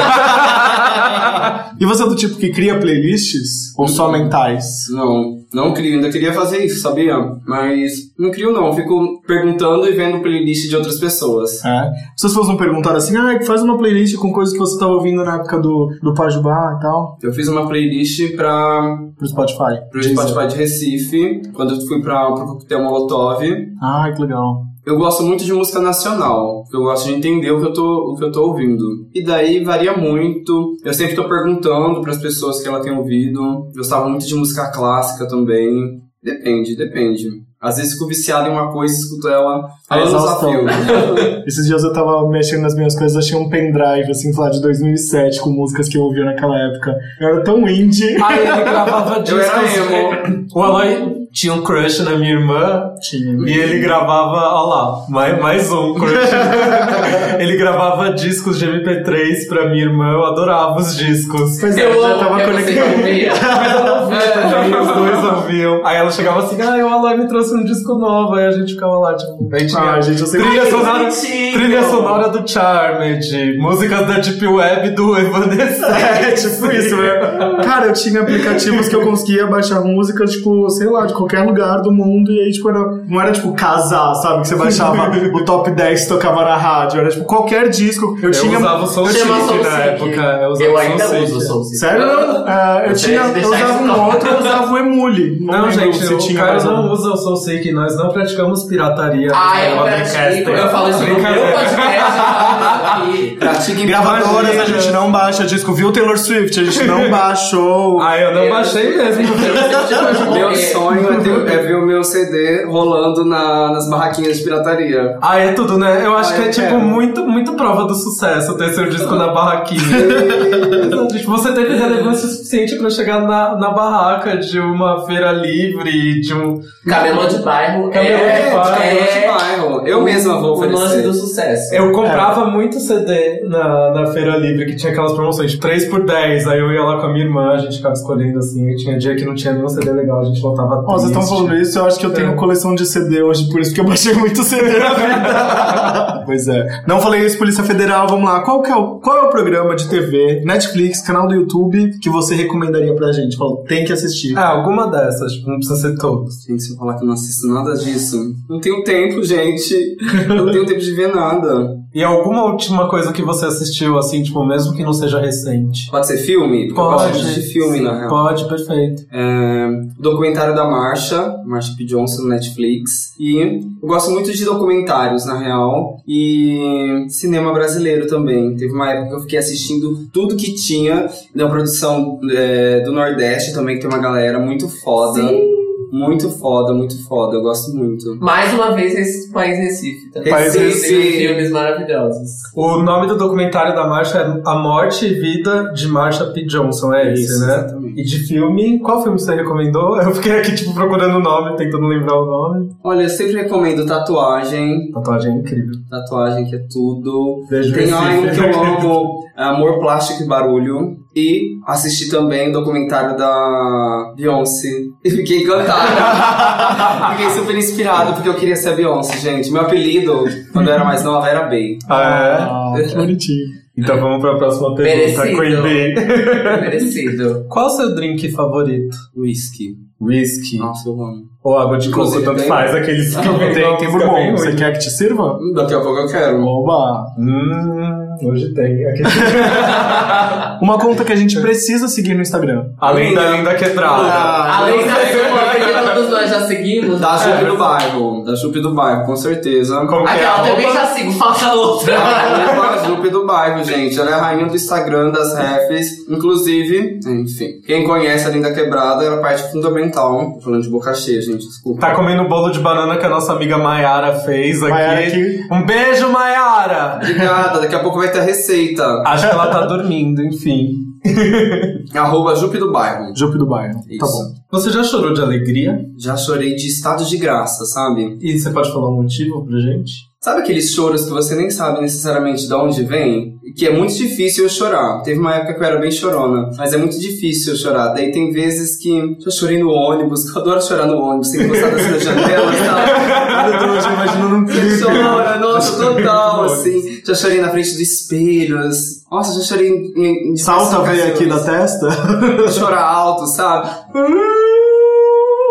E você é do tipo que cria playlists? Ou só mentais? Não, não crio. Ainda queria fazer isso, sabia? Mas não crio não. Fico perguntando e vendo playlist de outras pessoas. É. Se as pessoas não perguntaram assim, ah, faz uma playlist com coisas que você tava ouvindo na época do, do Pajubá e tal, Eu fiz uma playlist pra, pro Spotify. pro. Spotify de Recife, quando eu fui pra, pro Coquetel Molotov. Ai, que legal. Eu gosto muito de música nacional, porque eu gosto de entender o que eu tô, o que eu tô ouvindo. E daí varia muito. Eu sempre tô perguntando para as pessoas que ela tem ouvido. Gostava muito de música clássica também. Depende, depende. Às vezes fico viciado em uma coisa e escuto ela A anos a exaustão. fio. [LAUGHS] Esses dias eu tava mexendo nas minhas coisas, achei um pendrive, assim, lá de 2007, com músicas que eu ouvia naquela época. Eu era tão indie. Aí ele gravava Eu era discos. emo. O Aloy tinha um crush na minha irmã Tinha. e ele gravava, ó lá, mais, mais um crush. [LAUGHS] ele gravava discos de MP3 pra minha irmã, eu adorava os discos. Pois é, Eu eu já tava conectado. ouvia. Também os dois ouviam. Aí ela chegava assim, ah, o Aloy me trouxe um disco novo. Aí a gente ficava lá, tipo, aí tinha Ah, gente, eu sempre... trilha, que sonora, bonitinho. trilha sonora do Charmed, músicas da Deep Web do Evanescence. [LAUGHS] É, tipo isso, né? Cara, eu tinha aplicativos que eu conseguia baixar música, tipo, sei lá, de qualquer lugar do mundo, e aí, tipo, era, não era tipo casar, sabe? Que você baixava [LAUGHS] o top 10 que tocava na rádio, era tipo qualquer disco. Eu, Eu tinha. usava o Soul Soul na época. Eu, usava Eu o ainda Soul uso o. Soul Seek. Sério? Ah, eu Eu tinha. Eu usava um outro, eu usava o Emule. Não, lembro gente, se o tinha cara não usa o Soul Seek, nós não praticamos pirataria. Ah, É eu brincadeira. Eu falo isso no meu podcast. [LAUGHS] em Gravadoras, a gente não baixa disco. Viu Taylor Swift? A gente não [LAUGHS] baixou. Ah, eu não Eu- baixei mesmo. [LAUGHS] Meu sonho é, ter- é ver o meu CD rolando na- nas barraquinhas de pirataria. Ah, é tudo, né? Eu acho Ah, que é eu tipo muito, muito prova do sucesso ter seu disco na barraquinha. [LAUGHS] tipo, você teve relevância suficiente pra chegar na, na barraca de uma feira livre, de um. Camelô de bairro. Camelô é, de bairro, é de bairro. Eu mesma vou o lance oferecer. do sucesso. Eu comprava muito CD na, na feira livre que tinha aquelas promoções, tipo 3 por 10. Aí eu ia lá com a minha irmã, a gente ficava escolhendo assim. E tinha dia que não tinha nenhum CD legal, a gente voltava Ó, vocês estão triste. falando isso, eu acho que eu tenho É. coleção de CD hoje, por isso que eu baixei muito CD na [LAUGHS] vida. pois é. Não falei isso, Polícia Federal, vamos lá. Qual, que é o, qual é o programa de TV, Netflix, canal do YouTube, que você recomendaria pra gente? Falou, tem que assistir. Ah, alguma dessas, tipo, não precisa ser todos. Gente, se eu falar que eu não assisto nada disso, não tenho tempo, gente. Não tenho tempo de ver nada. E alguma última coisa que você assistiu, assim, tipo, mesmo que não seja recente? Pode ser filme? Porque eu gosto muito de filme, na real. Pode, perfeito. É, documentário da Marsha, Marsha P. Johnson no Netflix. E eu gosto muito de documentários, na real. E cinema brasileiro também. Teve uma época que eu fiquei assistindo tudo que tinha na produção é, do Nordeste também, que tem uma galera muito foda. Muito foda, muito foda. Eu gosto muito. Mais uma vez, esse País Recife também. País Tem Recife. filmes maravilhosos. O nome do documentário da Marsha é A Morte e Vida de Marsha P. Johnson, é esse, Isso, né? exatamente. E de filme, qual filme você recomendou? [LAUGHS] Eu fiquei aqui, tipo, procurando o nome, tentando lembrar o nome. Olha, eu sempre recomendo tatuagem. Tatuagem é incrível. Tatuagem que é tudo. Beijo, Tem um Recife. que eu [LAUGHS] amo, Amor, Plástico e Barulho. E assisti também o documentário da Beyoncé. E fiquei encantado. [LAUGHS] fiquei super inspirado porque eu queria ser a Beyoncé, gente. Meu apelido, quando eu era mais nova, era Bey. Ah, Ah, que [LAUGHS] bonitinho. Então vamos pra próxima pergunta, Merecido. Merecido. Qual o seu drink favorito? Whisky. Whisky. Nossa, eu amo. Ou água de coco, tanto tem- faz aqueles que Tem, tem bourbon. bem Você quer que te sirva? Daqui a pouco eu quero. Oba! Hum, hoje tem. [LAUGHS] Uma conta que a gente precisa seguir no Instagram. Além da linda quebrada. Ah, Além da porque todos nós já seguimos. Da É. Chup do bairro. Da Chup do bairro, com certeza. Como que é? Aquela também já sigo, falta outra. [LAUGHS] A Jupe do bairro, gente. Ela é a rainha do Instagram das refs. Inclusive, enfim. Quem conhece a Linda Quebrada, ela é parte fundamental. Tô falando de boca cheia, gente. Desculpa. Tá comendo o bolo de banana que a nossa amiga Mayara fez aqui. Mayara aqui. Um beijo, Mayara! Obrigada. Daqui a pouco vai ter a receita. Acho que ela tá dormindo, enfim. [LAUGHS] Arroba Jupe do bairro. Jupe do bairro. Isso. Tá bom. Você já chorou de alegria? Já chorei de estado de graça, sabe? E você pode falar um motivo pra gente? Sabe aqueles choros que você nem sabe necessariamente de onde vem? E Que é muito difícil eu chorar. Teve uma época que eu era bem chorona, mas é muito difícil eu chorar. Daí tem vezes que já chorei no ônibus, que eu adoro chorar no ônibus, sem encostar assim na janela, sabe? Meu [LAUGHS] Deus, eu imagino num clipe. Chora, nossa, total, assim. Já chorei na frente do espelho. assim. Nossa, já chorei em, em, Salta veia aqui da testa. Chorar alto, sabe?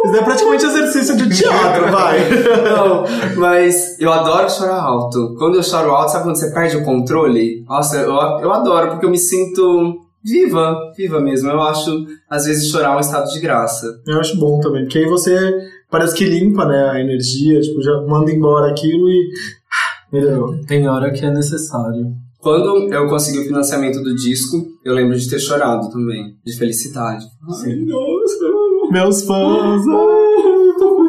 Isso é praticamente exercício de teatro, vai. Não, mas eu adoro chorar alto. Quando eu choro alto, sabe quando você perde o controle? Nossa, eu, eu adoro, porque eu me sinto viva, viva mesmo. Eu acho, às vezes, chorar um estado de graça. Eu acho bom também, porque aí você parece que limpa, né, a energia, tipo, já manda embora aquilo e... Melhorou. Tem hora que é necessário. Quando eu consegui o financiamento do disco, eu lembro de ter chorado também, de felicidade. Ai, nossa, meus fãs, ai,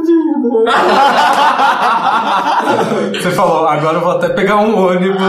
[LAUGHS] Você falou, agora eu vou até pegar um ônibus. [LAUGHS]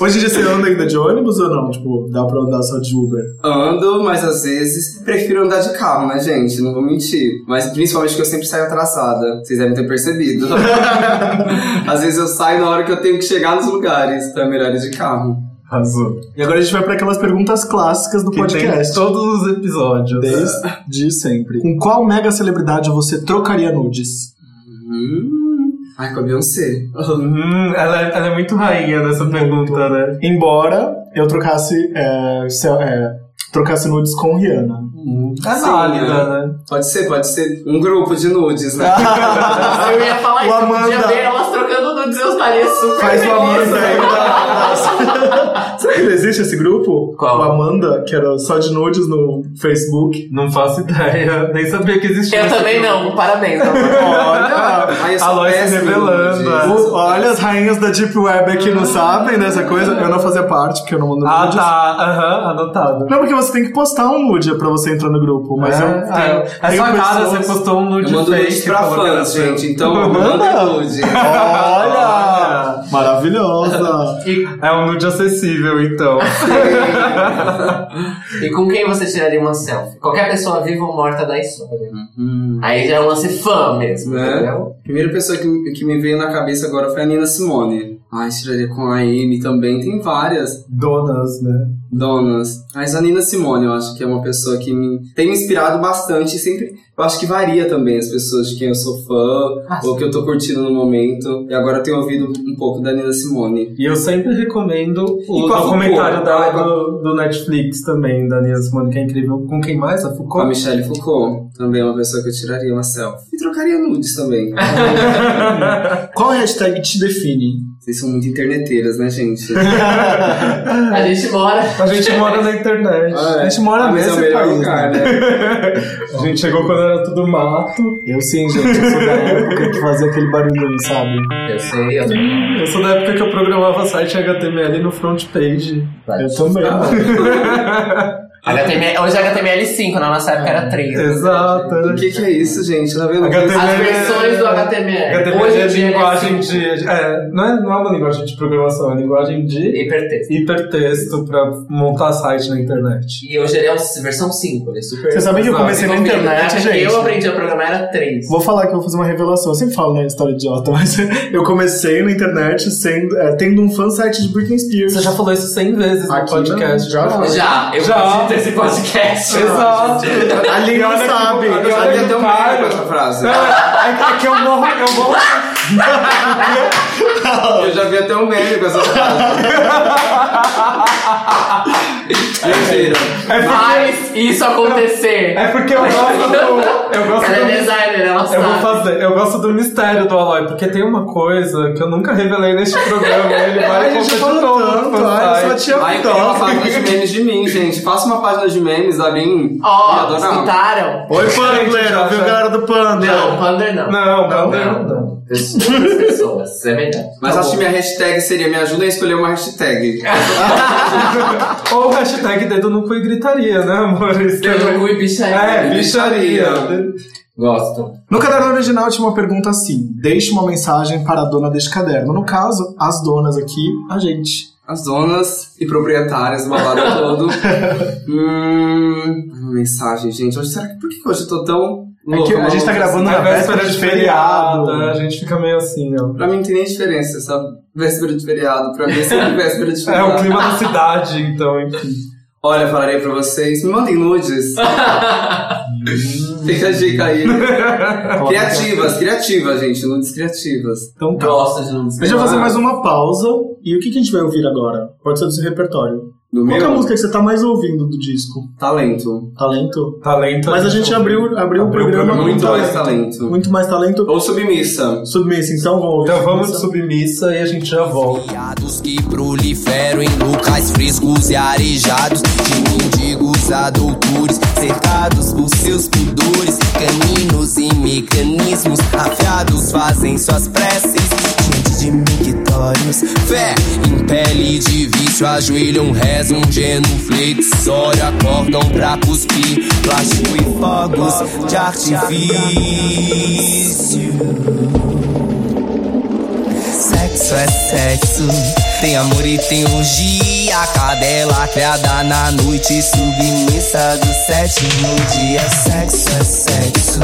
Hoje em dia você anda ainda de ônibus ou não? Tipo, dá pra andar só de Uber? Ando, mas às vezes prefiro andar de carro, né, gente? Não vou mentir. Mas principalmente porque eu sempre saio atrasada. Vocês devem ter percebido. [LAUGHS] às vezes eu saio na hora que eu tenho que chegar nos lugares. Então é melhor ir de carro. Arrasou. E agora a gente vai pra aquelas perguntas clássicas do Que podcast. todos os episódios. Desde sempre. Com qual mega celebridade você trocaria nudes? Hum. Ai, com a Beyoncé. Hum, ela, é- ela é muito rainha nessa pergunta, né? Embora eu trocasse, é, cel- é, trocasse nudes com Rihanna. É Sim, válida, né? Pode ser, pode ser um grupo de nudes, né? [LAUGHS] Eu ia falar O isso, um Amanda. dia ver elas trocando nudes, eu estaria super Faz o feliz. Amanda aí. [LAUGHS] Será que não existe esse grupo? Qual? O Amanda, que era só de nudes no Facebook. Não faço ideia. Nem sabia que existia. Eu também grupo. não, parabéns. [LAUGHS] Olha! A Lois se revelando, é. O- olha, as rainhas da Deep Web aqui não sabem dessa coisa. Eu não fazia parte, porque eu não mando Ah, nudes. tá. Aham, anotado. Não, porque você tem que postar um nude pra você entrar no grupo. Mas é, eu é, tenho, é tenho sua cara, você postou um nude Eu mando fake. pra fãs, gente. Então, Manda. [LAUGHS] manda nude. Olha! Maravilhosa! E, É um nude acessível, então. [LAUGHS] e com quem você tiraria uma selfie? Qualquer pessoa viva ou morta da história. Hum. Aí já é um lance fã mesmo, Né? entendeu? A primeira pessoa que, que me veio na cabeça agora foi a Nina Simone. Ai, tiraria com a Amy também. Tem várias Donas, né? Donas. Mas a Nina Simone, eu acho que é uma pessoa que me tem me inspirado bastante. Sempre, eu acho que varia também as pessoas de quem eu sou fã Ah, ou que eu tô curtindo no momento. E agora eu tenho ouvido um pouco da Nina Simone. E eu sempre recomendo o E documentário Foucault? dela Ah, do, do Netflix também, da Nina Simone, que é incrível. Com quem mais? A Com a Foucault? Michelle Foucault, também é uma pessoa que eu tiraria uma selfie. E trocaria nudes também. [LAUGHS] [LAUGHS] Qual hashtag te define? Vocês são muito interneteiras, né, gente? [LAUGHS] A gente mora. A gente mora na internet. A gente mora Ah, mas é o nesse melhor país, lugar, né? né? [LAUGHS] A gente chegou quando era tudo mato. Eu sim, gente. Eu sou da época que fazia aquele barulhinho, sabe? Eu sei, eu também. Eu sou da época que eu programava site HTML no front page. Eu também. [LAUGHS] HTML, hoje é HTML5, na nossa época era 3. Exato. O que, que é isso, gente? Tá vendo? HTML. As versões do HTML. HTML hoje é linguagem é de. É, não, é, não é uma linguagem de programação, é linguagem de hipertexto. hipertexto pra montar site na internet. E hoje ele é a versão 5, ele é super. Você sabe que eu comecei na Recomendo. internet, Na gente. Eu aprendi a programar era 3. Vou falar que eu vou fazer uma revelação. Eu sempre falo, né, história idiota, [LAUGHS] mas eu comecei na internet sendo, é, tendo um fansite de Britney Spears. Você já falou isso 100 vezes Aqui no podcast. não, já. Já, eu Já. Já. esse podcast. Exato. Ali E não sabe. Eu já vi até um meme com essa frase. É, é que eu morro, eu morro. Eu já vi até um meme com essa frase. [LAUGHS] Mentira. Faz isso acontecer. É porque eu gosto do. Eu gosto Ela é do. designer, ela Eu vou fazer, eu gosto do mistério do Aloy, porque tem uma coisa que eu nunca revelei neste programa. Ele vai Ai, a gente contar de falou novo tanto, no ai, eu só tinha Ai, uma página de memes de mim, gente. Faça uma página de memes da mim. Ó, adorar. escutaram? Oi, Pandler, ouviu já- galera do Panda? Não, Pander não. Não, não, Não, não. Pessoas, é. Mas acho que minha hashtag seria me ajuda a escolher uma hashtag. Ou hashtag dedo no cu e gritaria, né, amor? Dedo no cu e bicharia. É, bicharia. Gosto. No caderno original tinha uma pergunta assim: deixe uma mensagem para a dona deste caderno. No caso, as donas aqui, a gente. As donas e proprietárias balado todo. hum. Mensagem, gente. Hoje, será que, por que hoje eu tô tão. É que a gente tá gravando Na na véspera de feriado. a gente fica meio assim, ó. Pra mim não tem nem diferença essa véspera de feriado. Pra mim é sempre [LAUGHS] véspera de É feriado. o clima da cidade, então, enfim. Olha, falarei pra vocês, me mandem nudes. [LAUGHS] Fica a dica aí. [LAUGHS] criativas, criativas, gente. Nudes criativas. Então tá. Gosto de números. Deixa eu fazer mais uma pausa. E o que, que a gente vai ouvir agora? Pode ser do seu repertório. Do Qual que é a música que você tá mais ouvindo do disco? talento. Talento? Talento. Mas a gente abriu, abriu o Abriu o programa programa com Muito mais talento. Muito mais talento. Ou submissa. Submissa, então vamos ouvir. Então vamos de Submissa. submissa e a gente já volta. Viados que proliferam em locais frescos e arejados De mendigos a doutores Cercados por seus pudores Caninos e mecanismos Afiados fazem suas preces. Diante de mictórios Fé em pele de vício Ajoelham, rezam, genuflexório Acordam pra cuspir Plástico e fogos de artifício. Sexo é sexo, tem amor e tem orgia. Cadela criada na noite, submissa do sétimo dia. Sexo é sexo,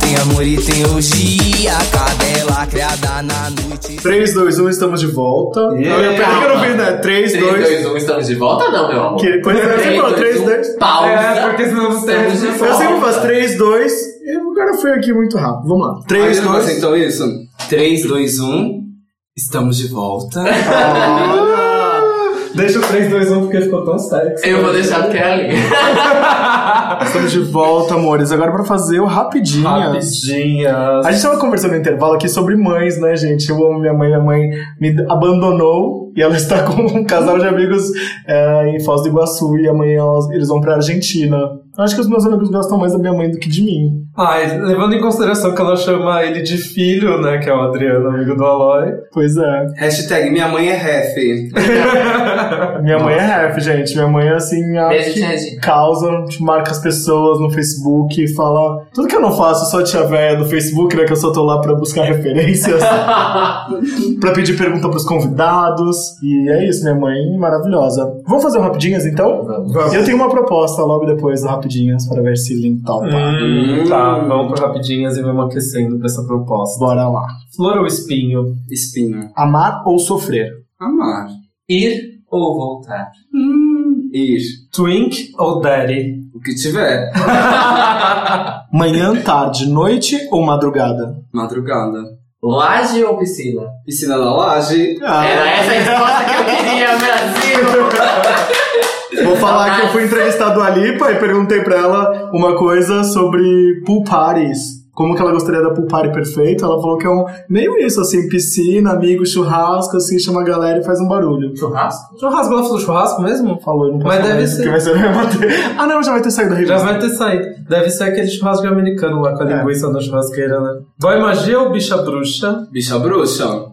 tem amor e tem orgia. Cadela criada na noite. 3, 2, 1, estamos de volta. Yeah. Eu peraí que eu não vi, né? 3, 3, 2. 2, 1, estamos de volta não, meu amor? Que coisa que você falou? 3, 2. Pausa. É, porque senão você- Estamos de Eu sempre faço 3, 2. E agora foi aqui muito rápido. Vamos lá. 3, Aí, você 2. então isso? 3, 2, 1. Estamos de volta. [LAUGHS] Deixa o 3, 2, 1 porque ficou tão sexy. Eu vou deixar porque é ali. Estamos de volta, amores. Agora pra fazer o rapidinhas. Rapidinhas. A gente tava conversando no intervalo aqui sobre mães, né, gente? Eu amo minha mãe. Minha mãe me abandonou e ela está [LAUGHS] com um casal de amigos é, em Foz do Iguaçu e amanhã elas- eles vão pra Argentina. Eu acho que os meus amigos gostam mais da minha mãe do que de mim. Ai, levando em consideração que ela chama ele de filho, né? Que é o Adriano, amigo do Aloy. Pois é. Hashtag minha mãe é ref. [LAUGHS] Minha mãe é rap, gente. Minha mãe é assim, a Beijo, que causa, tipo, marca as pessoas no Facebook e fala. Tudo que eu não faço, eu sou tia véia do Facebook, né? Que eu só tô lá pra buscar [LAUGHS] referências, pra pedir pergunta pros convidados. E é isso, minha mãe maravilhosa. Vamos fazer um rapidinhas então? Vamos. Eu tenho uma proposta logo depois do rapidinhas para ver se Lin topa. Hum, tá, vamos por rapidinhas e vamos aquecendo pra essa proposta. Bora lá. Flor ou espinho? Espinho. Amar ou sofrer? Amar. Ir ou voltar? Ir. Twink ou daddy? O que tiver. [LAUGHS] Manhã, tarde, noite ou madrugada? Madrugada. Laje ou piscina? Piscina da laje. Era essa a resposta que eu queria, Brasil! [LAUGHS] Vou falar que eu fui entrevistado a Lipa e perguntei pra ela uma coisa sobre pool parties. Como que ela gostaria da pool party perfeita. Ela falou que é um meio isso, assim, piscina, amigo, churrasco, assim, chama a galera e faz um barulho. Churrasco? Churrasco, ela falou churrasco mesmo? Falou, eu não posso Mas deve isso, ser. porque vai ser [LAUGHS] vai bater. Ah, não, já vai ter saído da Já revista. vai ter saído. Deve ser aquele churrasco americano lá com a É. linguiça na churrasqueira, né? Boy magia ou bicha bruxa? Bicha bruxa. [LAUGHS]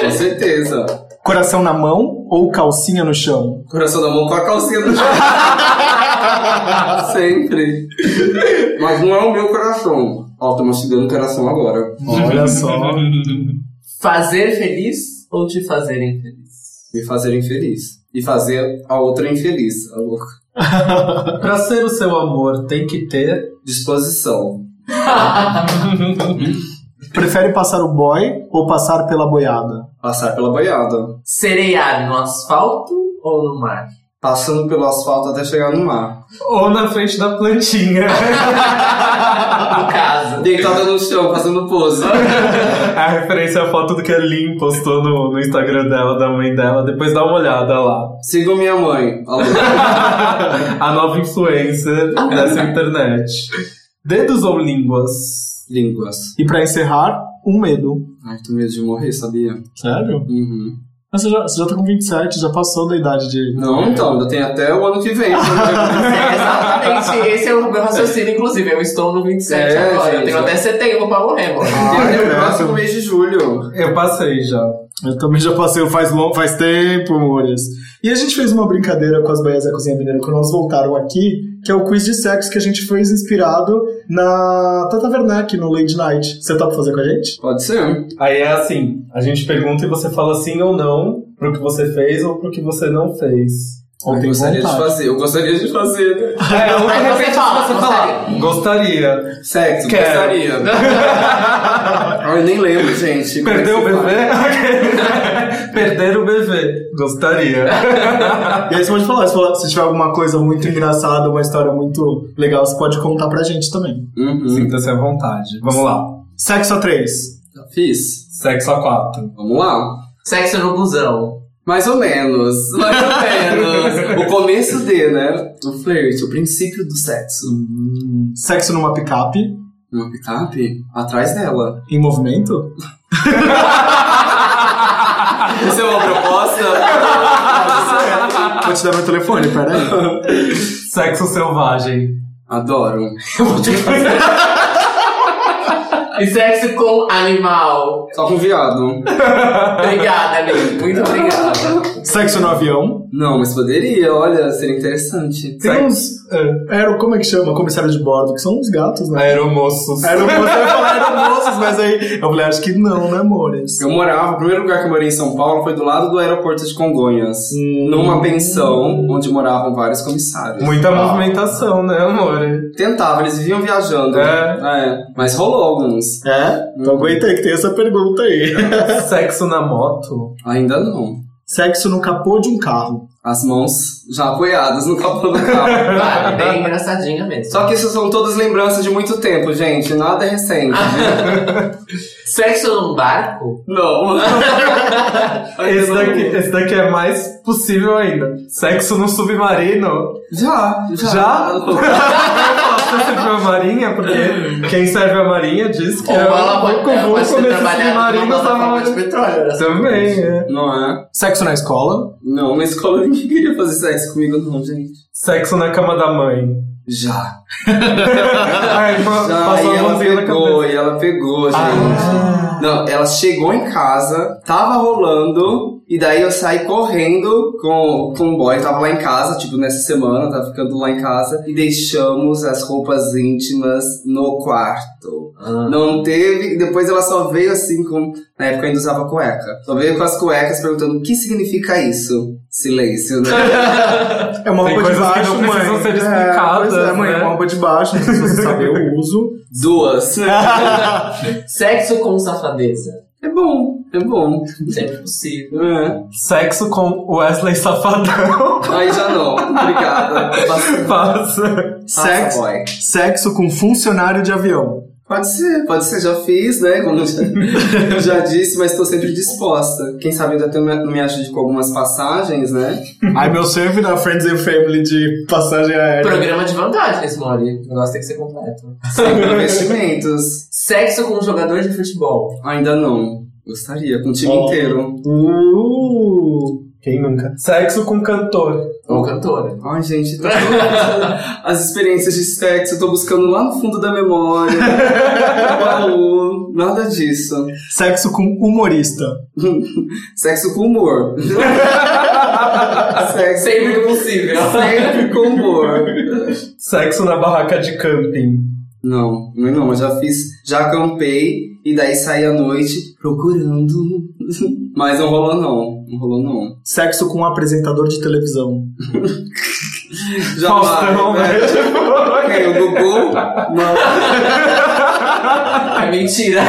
Com certeza. Coração na mão ou calcinha no chão? Coração da mão com a calcinha do chão. [LAUGHS] Sempre. Mas não é o meu coração. Ó, tô mastigando o coração agora. Olha só. [LAUGHS] Fazer feliz ou te fazer infeliz? Me fazer infeliz. E fazer a outra infeliz. A louca. [LAUGHS] Pra ser o seu amor, tem que ter. Disposição. [LAUGHS] Prefere passar o boy ou passar pela boiada? Passar pela boiada. Sereiar no asfalto ou no mar? Passando pelo asfalto até chegar no mar. Ou na frente da plantinha. No caso. Deitada no chão, fazendo pose. [LAUGHS] A referência é a foto do que a Lin postou no, no Instagram dela, da mãe dela. Depois dá uma olhada lá. Sigam minha mãe. [LAUGHS] A nova influencer dessa internet. Dedos ou línguas? Línguas. E pra encerrar, um medo. Ai, tô medo de morrer, sabia? Sério? Uhum. Mas você já, você já tá com 27, já passou da idade de. Não, então, ainda tem até o ano que vem. É, [LAUGHS] exatamente, esse é o meu raciocínio, inclusive. Eu estou no 27 É, agora. gente. Eu tenho até setembro pra morrer, mano. Tem até o credo. próximo mês de julho. Eu passei já. Eu também já passei faz, long, faz tempo, amores. E a gente fez uma brincadeira com as Baias da Cozinha Mineira quando elas voltaram aqui, que é o quiz de sexo que a gente fez inspirado na Tata Werneck, no Lady Night. Você topa fazer com a gente? Pode ser. Aí é assim, a gente pergunta e você fala sim ou não pro que você fez ou pro que você não fez. Ou eu gostaria vontade? de fazer. Eu gostaria de fazer, né? É, ou de Aí você repente fala, você fala, gostaria. Sexo, Quero. gostaria. [LAUGHS] Eu nem lembro, gente. Perdeu o bebê? [LAUGHS] [LAUGHS] Perder o bebê. Gostaria. [LAUGHS] E aí você pode falar, se falar- se tiver alguma coisa muito engraçada, uma história muito legal, você pode contar pra gente também. Uhum. Sinta-se à vontade. Vamos lá. Sexo a três. Já fiz. Sexo a quatro. Vamos lá. Sexo no busão. Mais ou menos. Mais ou menos. [LAUGHS] o começo de, né? O flerte, o princípio do sexo. Sexo numa picape, Uma picape? Atrás dela. em movimento. [LAUGHS] Isso é uma proposta? Vou te dar meu telefone, peraí. Sexo selvagem. Adoro. E sexo com animal. Só com viado. [LAUGHS] Obrigada, Lili. Muito obrigada. Sexo no avião. Não, mas poderia, olha, seria interessante. Tem uns. É, aero, como é que chama? Comissário de bordo, que são uns gatos, né? Aeromoços. Aeromoços, eu ia falar aeromoços, mas aí eu falei, acho que não, né, amores? Eu morava, o primeiro lugar que eu morei em São Paulo foi do lado do aeroporto de Congonhas. Numa pensão onde moravam vários comissários. Muita movimentação, né, amor? Tentava, eles viviam viajando. É. É, Mas rolou alguns. É? Então aguentei que tem essa pergunta aí. [LAUGHS] Sexo na moto. Ainda não. Sexo no capô de um carro. As mãos já apoiadas no capô do carro. [LAUGHS] Vale, bem engraçadinha mesmo. Só que isso são todas lembranças de muito tempo, gente. Nada é recente. [LAUGHS] Sexo num barco? não. [LAUGHS] Esse daqui, esse daqui é mais possível ainda. Sexo no submarino. Já, já. Já? Você serviu a marinha? Porque [LAUGHS] quem serve a marinha diz que Ou é ela um pode, pouco ela pode vulco ter nesse trabalhado submarino numa plataforma de tava... petróleo. né? Também, é. Não é? Sexo na escola. Não, na escola ninguém queria fazer sexo comigo, não, gente. Sexo na cama da mãe. Já. [LAUGHS] Ai, Já, passou e a ela pegou, e ela pegou, gente. Ah. Não, ela chegou em casa, tava rolando, e daí eu saí correndo com, com o boy, tava lá em casa, tipo, nessa semana, tava ficando lá em casa, e deixamos as roupas íntimas no quarto. Ah. Não teve, depois ela só veio assim com. Na época eu ainda usava cueca. Só veio com as cuecas perguntando o que significa isso. Silêncio, né? É uma roupa de coisas que baixo, não precisam mãe. ser É, explicadas, pois é, mãe. né? Uma roupa de baixo, não sei se você sabe, eu uso. Duas. [LAUGHS] Sexo com safadeza? É bom, é bom. Sempre possível. É. Sexo com Wesley Safadão. Aí já não. Obrigada. Passa- Sexo, boy. sexo com funcionário de avião. Pode ser, pode ser, já fiz, né? Como eu já, já disse, mas estou sempre disposta. Quem sabe ainda até me, me ajude com algumas passagens, né? Ai, meu serve na Friends and Family de passagem aérea. Programa de vantagens, Mori. O negócio tem que ser completo. Sempre investimentos. Sexo com um jogador de futebol. Ainda não. Gostaria, com o time Oh. inteiro. Uh, Quem nunca? Sexo com cantor. Ou cantora. Ai, gente, tá [LAUGHS] as experiências de sexo, eu tô buscando lá no fundo da memória. baú, nada disso. sexo com humorista. [LAUGHS] Sexo com humor. [LAUGHS] Sexo Sempre que possível. sempre com humor. Sexo na barraca de camping. Não, não, não, eu já fiz, já acampei e daí saí à noite procurando. [LAUGHS] Mas não rolou não, não rolou não. Sexo com um apresentador de televisão. [LAUGHS] Já Faustão, vai, né? né? Tipo, [LAUGHS] Quem, o Gugu? Não. É mentira.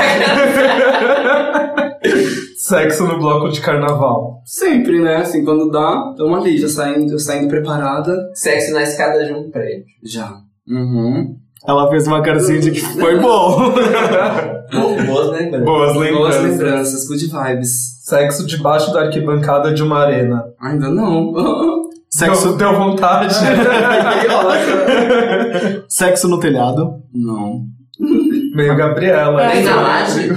Sexo no bloco de carnaval. Sempre, né? Assim, quando dá, tamo ali, já saindo, já saindo preparada. Sexo na escada de um prédio. Já. Uhum. Ela fez uma carcinha de que foi bom. Bo- Boas lembranças. Boas Boas lembranças. lembranças, good vibes. Sexo debaixo da arquibancada de uma arena. Ainda não. [LAUGHS] Sexo, Deu, deu vontade. [LAUGHS] sexo no telhado. não. Meio Gabriela. Bem na laje?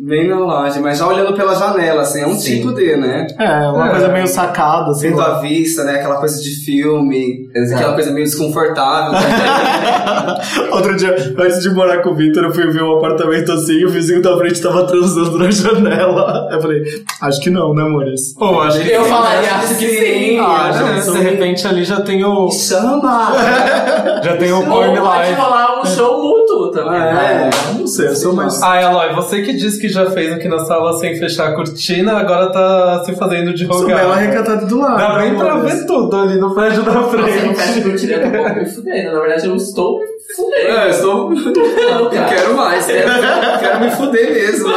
Bem na laje, mas já olhando pela janela, assim, é um Sim. tipo de, né? É, uma É. coisa meio sacada, assim. Vendo a vista, né? Aquela coisa de filme, Exato. aquela coisa meio desconfortável. [LAUGHS] Outro dia, antes de morar com o Victor, eu fui ver um apartamento assim e o vizinho da frente tava transando na janela. Eu falei, acho que não, né, amores? Pô, acho que Eu falaria, acho que sim. Ah, Ah, gente, de repente ali já tem o. Chama! [LAUGHS] Já tem o Ou porn pode live. rolar um show mútuo também. É. Eu não sei, eu sou mais. Ah, Eloy, você que disse que já fez aqui na sala sem fechar a cortina, agora tá se fazendo de Sou bela recatada do lado. Dá bem pra ver tudo ali no prédio da Nossa, eu não quero frente. curtir, eu tô um pouco me fudendo. Na verdade, eu estou me fudendo. É, eu estou. Não, quero mais, quero, quero me fuder mesmo.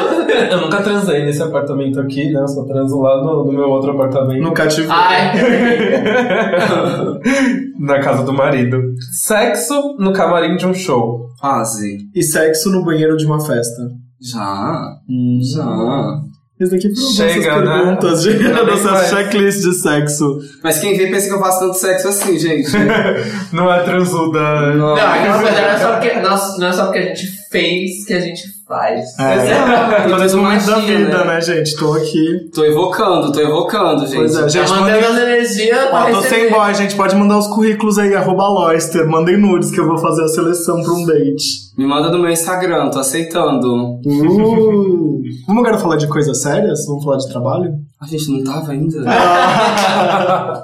Eu nunca transei nesse apartamento aqui, né? Eu só transo lá no, no meu outro apartamento. No cativeiro. Ai, [LAUGHS] Na casa do marido. Sexo no camarim de um show. Quase. E sexo no banheiro de uma festa. Já. Hum. Já. Isso daqui foram Chega, nossas né? perguntas, de, Ainda bem nossa mais. checklist de sexo. Mas quem vê pensa que eu faço tanto sexo assim, gente. [LAUGHS] Não é transuda. Não. não, não é só porque, nós- não é só porque a gente fez que a gente faz. É, todos os momentos da magia, vida, né? gente? Tô aqui. Tô evocando, tô evocando, gente. Pois é, Tá gente. mandando mandem- as energias pra Ó, tô sem boy, gente. Pode mandar os currículos aí, arroba Loister. Mandem nudes que eu vou fazer a seleção pra um date. Me manda no meu Instagram, tô aceitando. Uh. Vamos agora falar de coisas sérias? Vamos falar de trabalho? A gente não tava ainda? [LAUGHS]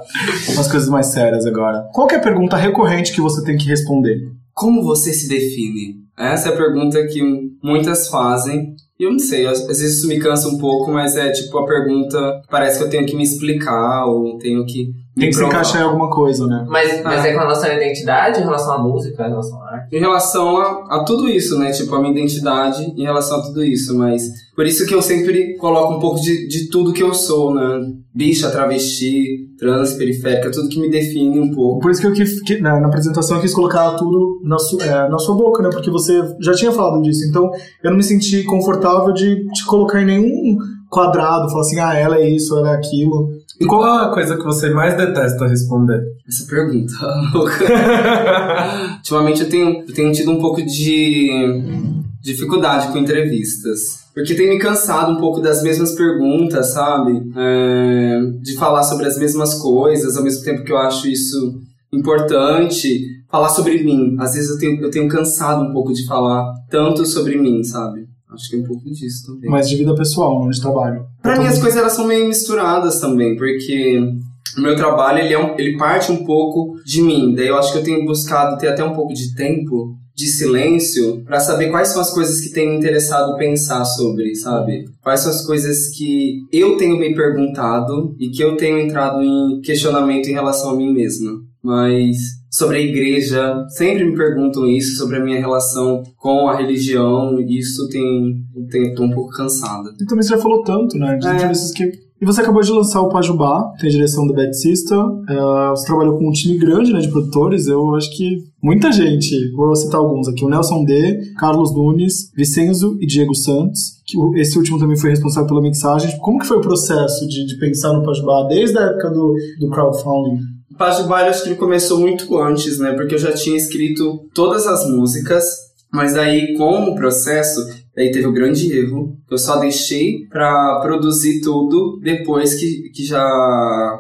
Umas coisas mais sérias agora. Qual que é a pergunta recorrente que você tem que responder? Como você se define? Essa é a pergunta que muitas fazem. E eu não sei, às vezes isso me cansa um pouco, mas é tipo a pergunta. Parece que eu tenho que me explicar ou tenho que. Tem que se provar. encaixar em alguma coisa, né? Mas, mas Ah. é com relação à identidade, em relação à música, em relação à arte? Em relação a, a tudo isso, né? Tipo, a minha identidade em relação a tudo isso. Mas por isso que eu sempre coloco um pouco de, de tudo que eu sou, né? Bicha, travesti, trans, periférica, tudo que me define um pouco. Por isso que eu quis, que, na, na apresentação eu quis colocar tudo na, su, é, na sua boca, né? Porque você já tinha falado disso. Então eu não me senti confortável de te colocar em nenhum quadrado, falar assim, ah, ela é isso, ela é aquilo. E qual é a coisa que você mais detesta responder? Essa pergunta. [LAUGHS] [LAUGHS] Ultimamente eu tenho, eu tenho tido um pouco de dificuldade com entrevistas. Porque tem me cansado um pouco das mesmas perguntas, sabe? É, de falar sobre as mesmas coisas, ao mesmo tempo que eu acho isso importante. Falar sobre mim. Às vezes eu tenho, eu tenho cansado um pouco de falar tanto sobre mim, sabe? Acho que é um pouco disso também. Mas de vida pessoal, não de trabalho. Pra mim tô- as coisas elas são meio misturadas também, porque o meu trabalho ele, é um- ele parte um pouco de mim. Daí eu acho que eu tenho buscado ter até um pouco de tempo, de silêncio, pra saber quais são as coisas que tenho me interessado pensar sobre, sabe? Quais são as coisas que eu tenho me perguntado e que eu tenho entrado em questionamento em relação a mim mesma. Mas sobre a igreja, sempre me perguntam isso, sobre a minha relação com a religião, isso tem, tenho, tô um pouco cansada. E também você já falou tanto, né? De É. que. E você acabou de lançar o Pajubá, tem a direção do Bad Sister. é, você trabalhou com um time grande né, de produtores. Eu acho que muita gente, vou citar alguns aqui: o Nelson D, Carlos Nunes, Vicenzo e Diego Santos. Que esse último também foi responsável pela mixagem. Como que foi o processo de, de pensar no Pajubá desde a época do, do crowdfunding? Paz de acho que ele começou muito antes, né? Porque eu já tinha escrito todas as músicas, mas daí com o processo, daí teve o grande erro. Eu só deixei pra produzir tudo depois que, que já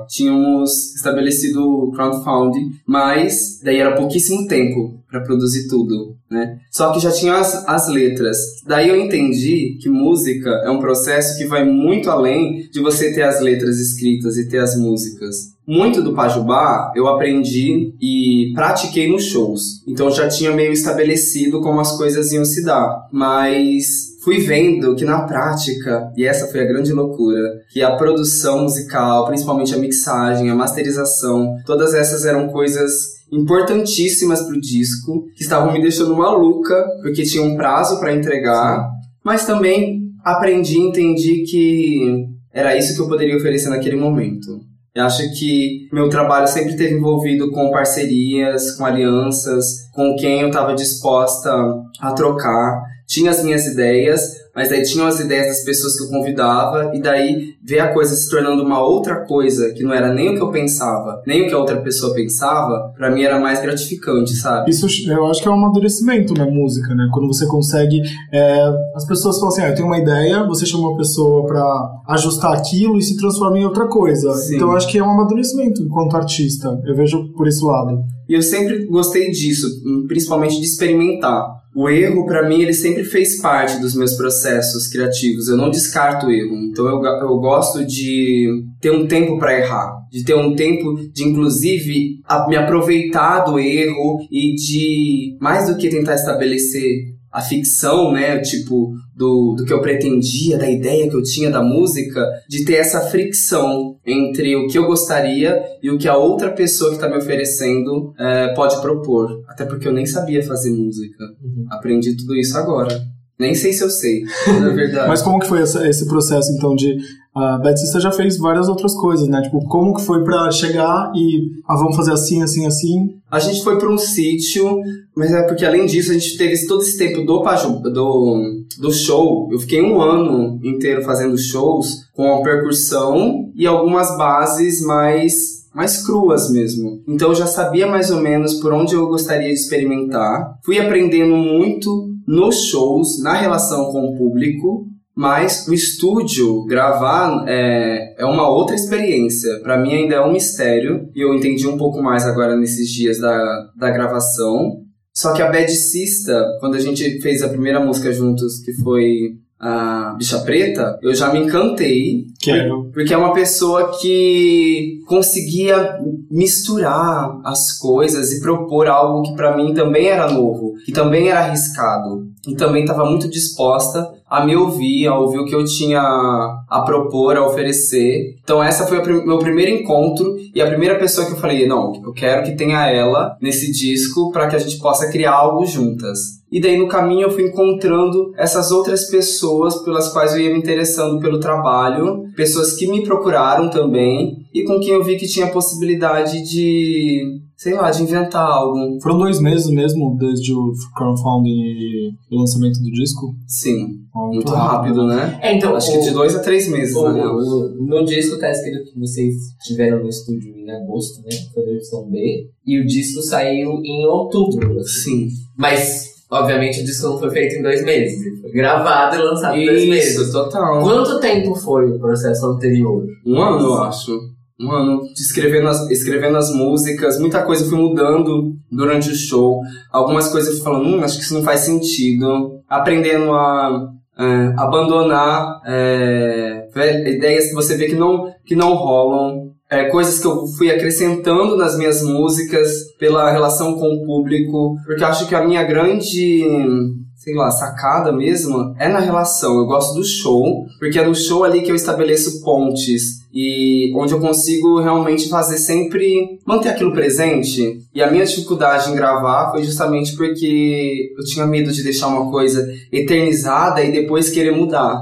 tínhamos estabelecido o crowdfunding, mas daí era pouquíssimo tempo pra produzir tudo, né? Só que já tinha as, as letras. Daí eu entendi que música é um processo que vai muito além de você ter as letras escritas e ter as músicas. Muito do Pajubá eu aprendi e pratiquei nos shows. Então já tinha meio estabelecido como as coisas iam se dar. Mas fui vendo que na prática, e essa foi a grande loucura, que a produção musical, principalmente a mixagem, a masterização, todas essas eram coisas importantíssimas pro disco, que estavam me deixando maluca, porque tinha um prazo para entregar, mas também aprendi e entendi que era isso que eu poderia oferecer naquele momento. Eu acho que meu trabalho sempre esteve envolvido com parcerias, com alianças, com quem eu estava disposta a trocar. Tinha as minhas ideias, mas daí tinham as ideias das pessoas que eu convidava, e daí ver a coisa se tornando uma outra coisa, que não era nem o que eu pensava, nem o que a outra pessoa pensava, pra mim era mais gratificante, sabe? Isso eu acho que é um amadurecimento na música, né? Quando você consegue. é, as pessoas falam assim: ah, eu tenho uma ideia, você chama uma pessoa pra ajustar aquilo e se transforma em outra coisa. Sim. Então eu acho que é um amadurecimento enquanto artista. Eu vejo por esse lado. E eu sempre gostei disso, principalmente de experimentar. O erro, pra mim, ele sempre fez parte dos meus processos criativos. Eu não descarto o erro. Então eu, eu gosto de ter um tempo pra errar, de ter um tempo de, inclusive, a- me aproveitar do erro e de, mais do que tentar estabelecer a ficção, né, tipo, do, do que eu pretendia, da ideia que eu tinha da música, de ter essa fricção entre o que eu gostaria e o que a outra pessoa que está me oferecendo eh, pode propor. Até porque eu nem sabia fazer música. Aprendi tudo isso agora. Nem sei se eu sei, na verdade. [LAUGHS] Mas como que foi essa- esse processo, então, de... A Bad Sister já fez várias outras coisas, né? Tipo, como que foi pra chegar e... Ah, vamos fazer assim, assim, assim. A gente foi para um sítio, mas é porque além disso a gente teve todo esse tempo do, do, do show. Eu fiquei um ano inteiro fazendo shows com a percussão e algumas bases mais mais cruas mesmo. Então eu já sabia mais ou menos por onde eu gostaria de experimentar. Fui aprendendo muito nos shows, na relação com o público. Mas o estúdio, gravar, é, é uma outra experiência. Pra mim ainda é um mistério. E eu entendi um pouco mais agora nesses dias da, da gravação. Só que a Bad Sista, quando a gente fez a primeira música juntos, que foi a Bicha Preta, eu já me encantei. Quero. Porque é uma pessoa que conseguia misturar as coisas e propor algo que pra mim também era novo, que também era arriscado. E também estava muito disposta a me ouvir, a ouvir o que eu tinha a propor, a oferecer. Então essa foi o meu primeiro encontro e a primeira pessoa que eu falei, não, eu quero que tenha ela nesse disco para que a gente possa criar algo juntas. E daí no caminho eu fui encontrando essas outras pessoas pelas quais eu ia me interessando pelo trabalho, pessoas que me procuraram também e com quem eu vi que tinha possibilidade de, sei lá, de inventar algo. Foram dois meses mesmo, desde o crowdfunding e o lançamento do disco. Sim, Ó, muito rápido, né? É, então, Acho que de dois a três meses, O, né? o- no disco tá escrito que vocês estiveram no estúdio em agosto, né? Foi na edição B. E o disco saiu em outubro. assim. Sim. Mas, obviamente, o disco não foi feito em dois meses. Ele foi gravado e lançado em dois meses. Isso, total. Quanto tempo foi o processo anterior? Um ano, eu acho. Um ano escrevendo as, escrevendo as músicas, muita coisa foi mudando durante o show. Algumas coisas fui falando, hum, acho que isso não faz sentido. Aprendendo a é, abandonar é, ideias que você vê que não, que não rolam. É, coisas que eu fui acrescentando nas minhas músicas pela relação com o público. Porque acho que a minha grande sei lá, sacada mesmo, é na relação. Eu gosto do show, porque é no show ali que eu estabeleço pontes e onde eu consigo realmente fazer sempre manter aquilo presente. E a minha dificuldade em gravar foi justamente porque eu tinha medo de deixar uma coisa eternizada e depois querer mudar.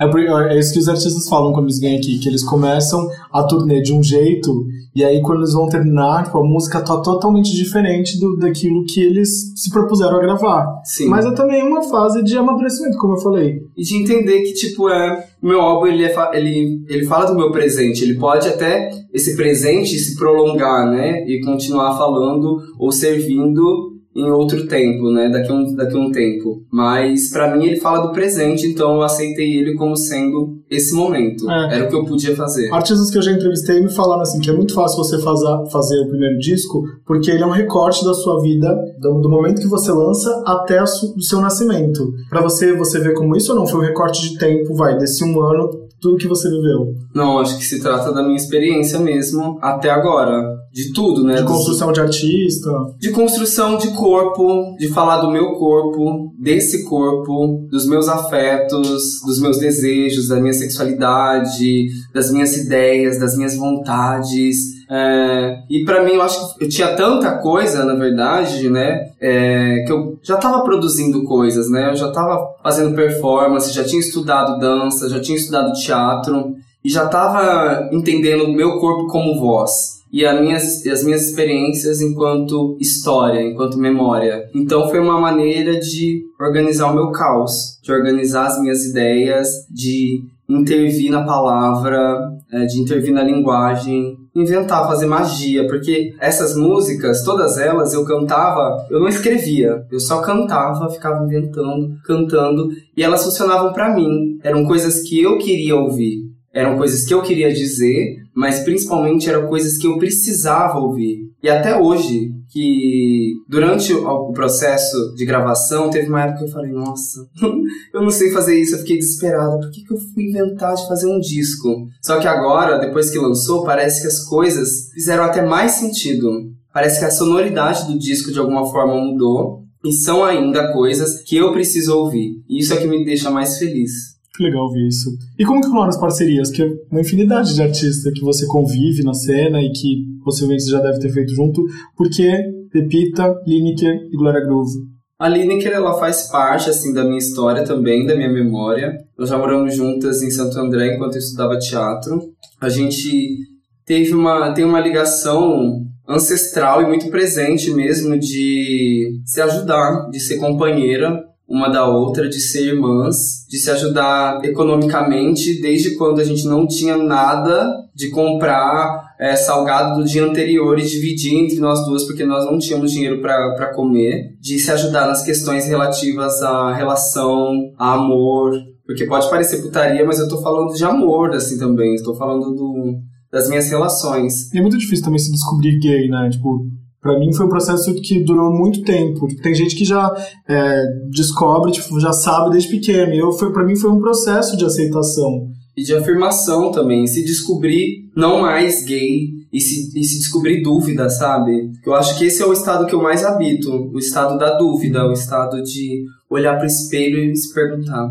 É, é isso que os artistas falam quando eles vêm aqui, que eles começam a turnê de um jeito e aí quando eles vão terminar, tipo, a música tá totalmente diferente do, daquilo que eles se propuseram a gravar. Sim. Mas é também uma fase de amadurecimento, como eu falei. e de entender que, tipo, é, meu álbum, ele, é ele, ele fala do meu presente, ele pode até, esse presente, se prolongar, né, e continuar falando ou servindo em outro tempo, né, daqui um, daqui um tempo. Mas, pra mim, ele fala do presente, então eu aceitei ele como sendo esse momento. É. Era o que eu podia fazer. Artistas que eu já entrevistei me falaram assim que é muito fácil você fazer, fazer o primeiro disco porque ele é um recorte da sua vida, do, do momento que você lança até o seu nascimento. Pra você, você ver como isso ou não foi um recorte de tempo, vai, desse um ano, tudo que você viveu. Não, acho que se trata da minha experiência mesmo, até agora. De tudo, né? De construção de artista. de construção de corpo, de falar do meu corpo, desse corpo, dos meus afetos, dos meus desejos, da minha sexualidade, das minhas ideias, das minhas vontades. É, e pra mim eu acho que eu tinha tanta coisa, na verdade, né? é, que eu já tava produzindo coisas, né? Eu já tava fazendo performance, já tinha estudado dança, já tinha estudado teatro. e já estava entendendo o meu corpo como voz e as minhas, as minhas experiências enquanto história, enquanto memória. Então foi uma maneira de organizar o meu caos, de organizar as minhas ideias, de intervir na palavra, é, de intervir na linguagem, inventar, fazer magia, porque essas músicas, todas elas, eu cantava, eu não escrevia, eu só cantava, ficava inventando, cantando, e elas funcionavam para mim. Eram coisas que eu queria ouvir, eram coisas que eu queria dizer, mas principalmente eram coisas que eu precisava ouvir. E até hoje, que durante o processo de gravação, teve uma época que eu falei, nossa, [LAUGHS] eu não sei fazer isso, eu fiquei desesperada, por que, que eu fui inventar de fazer um disco? Só que agora, depois que lançou, parece que as coisas fizeram até mais sentido. Parece que a sonoridade do disco de alguma forma mudou e são ainda coisas que eu preciso ouvir. E isso é que me deixa mais feliz. Que legal ouvir isso. E como que rolam as parcerias? Que é uma infinidade de artistas que você convive na cena e que possivelmente você já deve ter feito junto. Por que Pepita, Lineker e Glória Groove? A Lineker, ela faz parte, assim, da minha história também, da minha memória. Nós já moramos juntas em Santo André enquanto eu estudava teatro. A gente teve uma, tem uma ligação ancestral e muito presente mesmo de se ajudar, de ser companheira uma da outra, de ser irmãs, de se ajudar economicamente desde quando a gente não tinha nada de comprar é, salgado do dia anterior e dividir entre nós duas porque nós não tínhamos dinheiro para comer, de se ajudar nas questões relativas à relação, a amor, porque pode parecer putaria, mas eu tô falando de amor assim também, estou falando do das minhas relações. E é muito difícil também se descobrir gay, né? Tipo, Pra mim foi um processo que durou muito tempo. Tem gente que já é, descobre, tipo, já sabe desde pequeno. Eu, foi, pra mim foi um processo de aceitação. E de afirmação também. Se descobrir não mais gay e se, e se descobrir dúvida, sabe? Eu acho que esse é o estado que eu mais habito. O estado da dúvida, o estado de olhar pro espelho e se perguntar: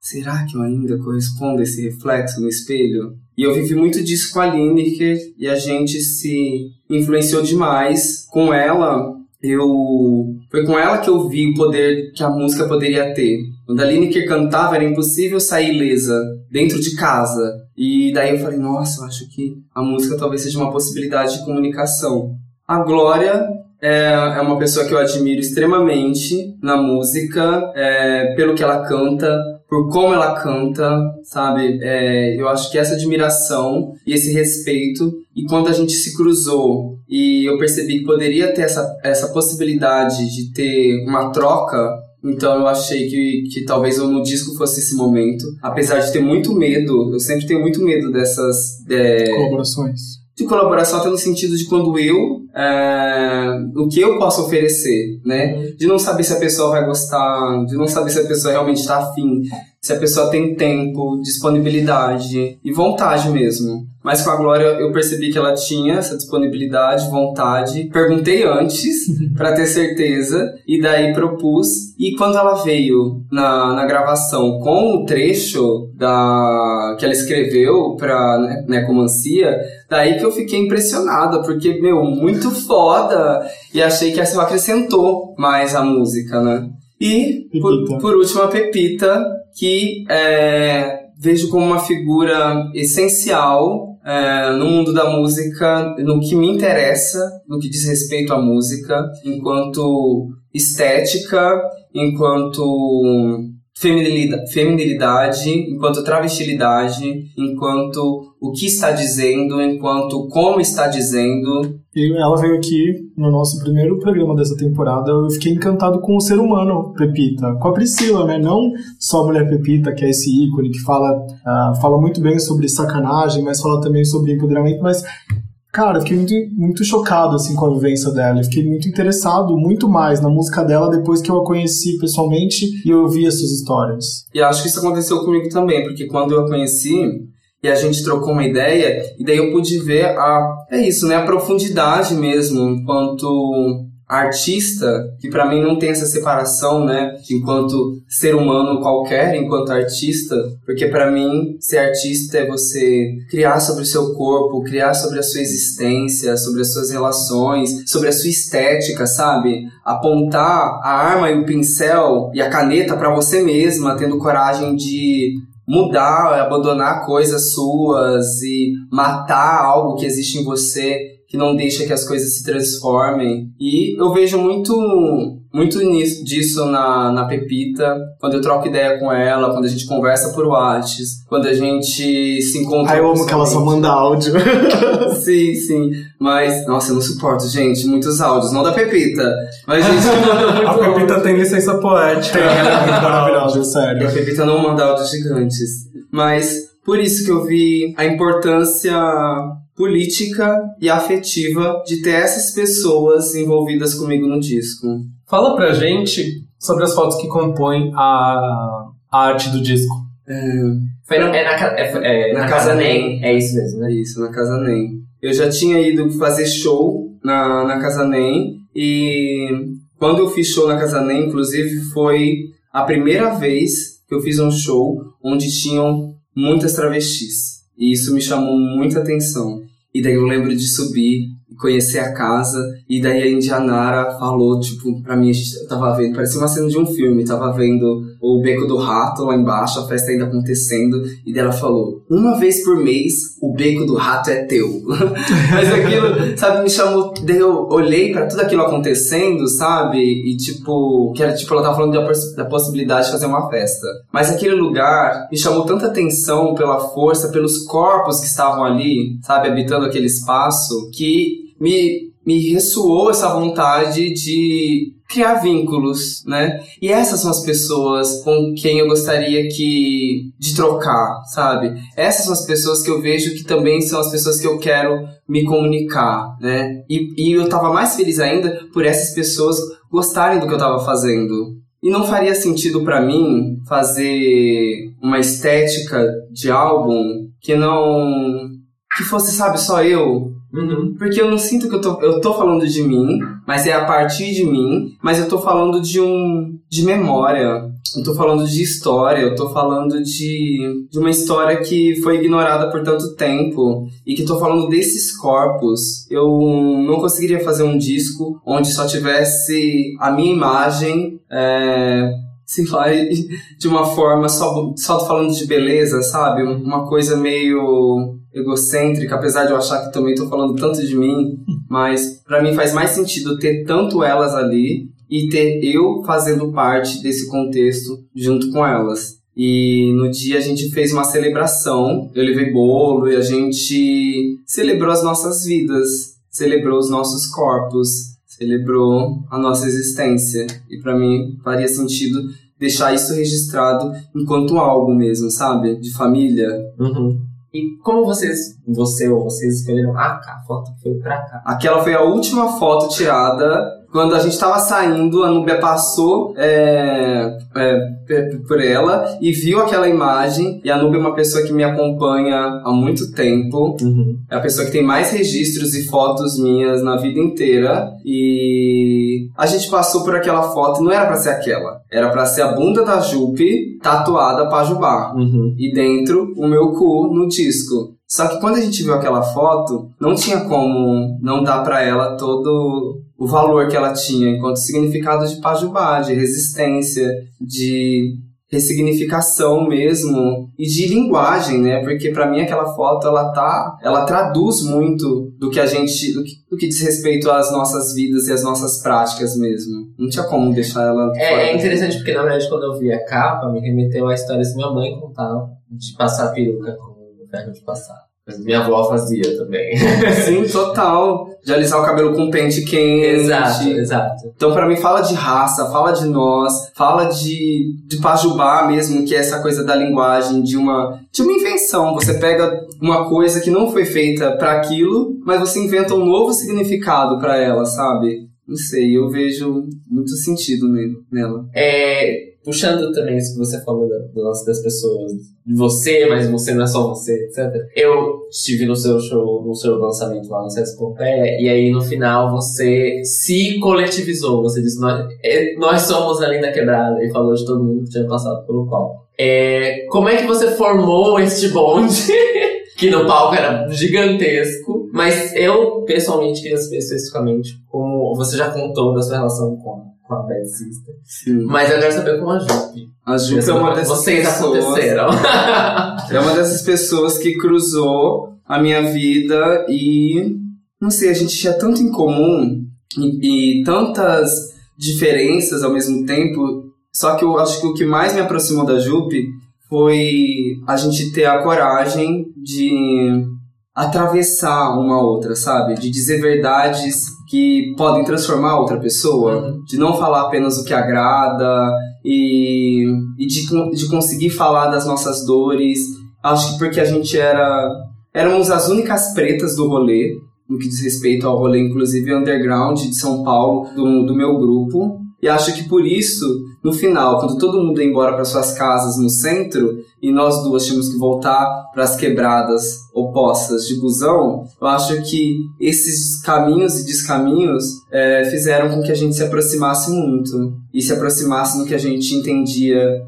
será que eu ainda correspondo a esse reflexo no espelho? E eu vivi muito disso com a Lineker e a gente se influenciou demais. Com ela, eu. Foi com ela que eu vi o poder que a música poderia ter. Quando a Lineker cantava, era impossível sair ilesa dentro de casa. E daí eu falei, nossa, eu acho que a música talvez seja uma possibilidade de comunicação. A Glória é, é uma pessoa que eu admiro extremamente na música, é, pelo que ela canta, por como ela canta, sabe? É, eu acho que essa admiração e esse respeito, e quando a gente se cruzou e eu percebi que poderia ter essa, essa possibilidade de ter uma troca, então eu achei que, que talvez no disco fosse esse momento. Apesar de ter muito medo, eu sempre tenho muito medo dessas. É, Colaborações de colaboração até no sentido de quando eu é, o que eu posso oferecer, né? De não saber se a pessoa vai gostar, de não saber se a pessoa realmente está afim, se a pessoa tem tempo, disponibilidade e vontade mesmo. Mas com a Glória eu percebi que ela tinha essa disponibilidade, vontade. Perguntei antes para ter certeza e daí propus. E quando ela veio na, na gravação com o trecho da que ela escreveu para Necomancia, daí que eu fiquei impressionada, porque, meu, muito foda. E achei que essa acrescentou mais a música, né? E, por, por último, a Pepita, que é, vejo como uma figura essencial é, no mundo da música, no que me interessa, no que diz respeito à música, enquanto estética, enquanto feminilidade, feminilidade, enquanto travestilidade, enquanto o que está dizendo, enquanto como está dizendo. E ela veio aqui no nosso primeiro programa dessa temporada. Eu fiquei encantado com o ser humano Pepita, com a Priscila, né? Não só a mulher Pepita, que é esse ícone que fala, uh, fala muito bem sobre sacanagem, mas fala também sobre empoderamento, mas Cara, eu fiquei muito, muito chocado assim com a vivência dela. Eu fiquei muito interessado, muito mais na música dela depois que eu a conheci pessoalmente e eu ouvi as suas histórias. E acho que isso aconteceu comigo também, porque quando eu a conheci e a gente trocou uma ideia, e daí eu pude ver a. É isso, né? A profundidade mesmo, enquanto artista, que para mim não tem essa separação, né, enquanto ser humano qualquer, enquanto artista, porque para mim ser artista é você criar sobre o seu corpo, criar sobre a sua existência, sobre as suas relações, sobre a sua estética, sabe? Apontar a arma e o pincel e a caneta para você mesma, tendo coragem de mudar, abandonar coisas suas e matar algo que existe em você que não deixa que as coisas se transformem. E eu vejo muito muito nisso, disso na, na Pepita, quando eu troco ideia com ela, quando a gente conversa por Whats, quando a gente se encontra. Ai, eu amo que ela só manda áudio. [LAUGHS] sim, sim. Mas, nossa, eu não suporto, gente, muitos áudios. Não da Pepita, mas a gente manda [LAUGHS] muito A áudio. Pepita tem licença poética. Ela é muito maravilhosa, E a sério. Pepita não manda áudios gigantes. Mas por isso que eu vi a importância política e afetiva de ter essas pessoas envolvidas comigo no disco. Fala pra gente sobre as fotos que compõem a, a arte do disco. Foi no- é na, é, é, Na na casa casa Nem. Nem. É isso mesmo, né? É isso, na Casa Nem. Eu já tinha ido fazer show na, na Casa Nem e quando eu fiz show na Casa Nem, inclusive, foi a primeira vez que eu fiz um show onde tinham muitas travestis. E isso me chamou muita atenção. E daí eu lembro de subir e conhecer a casa. E daí a Indianara falou, tipo, pra mim, a gente tava vendo, parecia uma cena de um filme, tava vendo o Beco do Rato lá embaixo, a festa ainda acontecendo. E daí ela falou, uma vez por mês, o Beco do Rato é teu. [LAUGHS] Mas aquilo, sabe, me chamou. Daí eu olhei pra tudo aquilo acontecendo, sabe? E tipo, que era tipo, ela tava falando da possibilidade de fazer uma festa. Mas aquele lugar me chamou tanta atenção pela força, pelos corpos que estavam ali, sabe, habitando aquele espaço, que me, me ressoou essa vontade de criar vínculos, né? E essas são as pessoas com quem eu gostaria que de trocar, sabe? Essas são as pessoas que eu vejo que também são as pessoas que eu quero me comunicar, né? E, e eu tava mais feliz ainda por essas pessoas gostarem do que eu tava fazendo. E não faria sentido pra mim fazer uma estética de álbum que não que fosse, sabe, só eu, Uhum. porque eu não sinto que eu tô, eu tô falando de mim, mas é a partir de mim, mas eu tô falando de um, de memória, eu tô falando de história, eu tô falando de, de uma história que foi ignorada por tanto tempo, e que tô falando desses corpos. Eu não conseguiria fazer um disco onde só tivesse a minha imagem, é, sei lá, [LAUGHS] de uma forma só, só falando de beleza, sabe? Uma coisa meio egocêntrica, apesar de eu achar que também tô falando tanto de mim, [LAUGHS] mas pra mim faz mais sentido ter tanto elas ali e ter eu fazendo parte desse contexto junto com elas. E no dia a gente fez uma celebração, eu levei bolo e a gente celebrou as nossas vidas, celebrou os nossos corpos, celebrou a nossa existência. E pra mim faria sentido deixar isso registrado enquanto algo mesmo, sabe? De família. Uhum. E como vocês, você ou vocês escolheram ah, cá, a foto foi pra cá? Aquela foi a última foto tirada. Quando a gente tava saindo, a Núbia passou é, é, p- por ela e viu aquela imagem. E a Núbia é uma pessoa que me acompanha há muito tempo. Uhum. É a pessoa que tem mais registros e fotos minhas na vida inteira. E a gente passou por aquela foto, não era pra ser aquela. Era pra ser a bunda da Jupe tatuada pra Jubá Uhum. e dentro o meu cu no disco. Só que quando a gente viu aquela foto, não tinha como não dar pra ela todo o valor que ela tinha enquanto significado de pajubá, de resistência, de ressignificação mesmo e de linguagem, né? Porque pra mim aquela foto ela tá, ela traduz muito do que a gente, do que, do que diz respeito às nossas vidas e às nossas práticas mesmo. Não tinha como deixar ela. É, é interessante porque, na verdade, quando eu vi a capa, me remeteu a histórias que minha mãe contava de passar peruca com o ferro de passar. Mas minha avó fazia também. [LAUGHS] Sim, total. De alisar o cabelo com pente quente. exato, exato. Então, pra mim, fala de raça, fala de nós, fala de, de pajubá mesmo, que é essa coisa da linguagem, de uma, de uma invenção. Você pega uma coisa que não foi feita pra aquilo, mas você inventa um novo significado pra ela, sabe? Não sei, eu vejo muito sentido ne- nela. É, puxando também isso que você falou da- do lance das pessoas, de você, mas você não é só você, etc. Eu estive no seu show, no seu lançamento lá no Sesc Pompeia, e aí no final você se coletivizou. Você disse, nós, é, nós somos a Linda Quebrada, e falou de todo mundo que tinha passado pelo palco. É, como é que você formou este bonde? [LAUGHS] que no palco era gigantesco, mas eu pessoalmente queria saber especificamente como você já contou da sua relação com, com a Bad Sister. Sim. Mas eu quero saber com a Jupe. A Jupe é uma dessas Vocês pessoas. aconteceram. [LAUGHS] É uma dessas pessoas que cruzou a minha vida e não sei, a gente tinha tanto em comum e, e tantas diferenças ao mesmo tempo. Só que eu acho que o que mais me aproximou da Jupe foi a gente ter a coragem de atravessar uma outra, sabe? De dizer verdades que podem transformar outra pessoa, de não falar apenas o que agrada e, e de, de conseguir falar das nossas dores. Acho que porque a gente era éramos as únicas pretas do rolê, no que diz respeito ao rolê, inclusive underground de São Paulo, do, do meu grupo. E acho que por isso, no final, quando todo mundo ia embora para suas casas no centro e nós duas tínhamos que voltar para as quebradas opostas de busão, eu acho que esses caminhos e descaminhos é, fizeram com que a gente se aproximasse muito e se aproximasse no que a gente entendia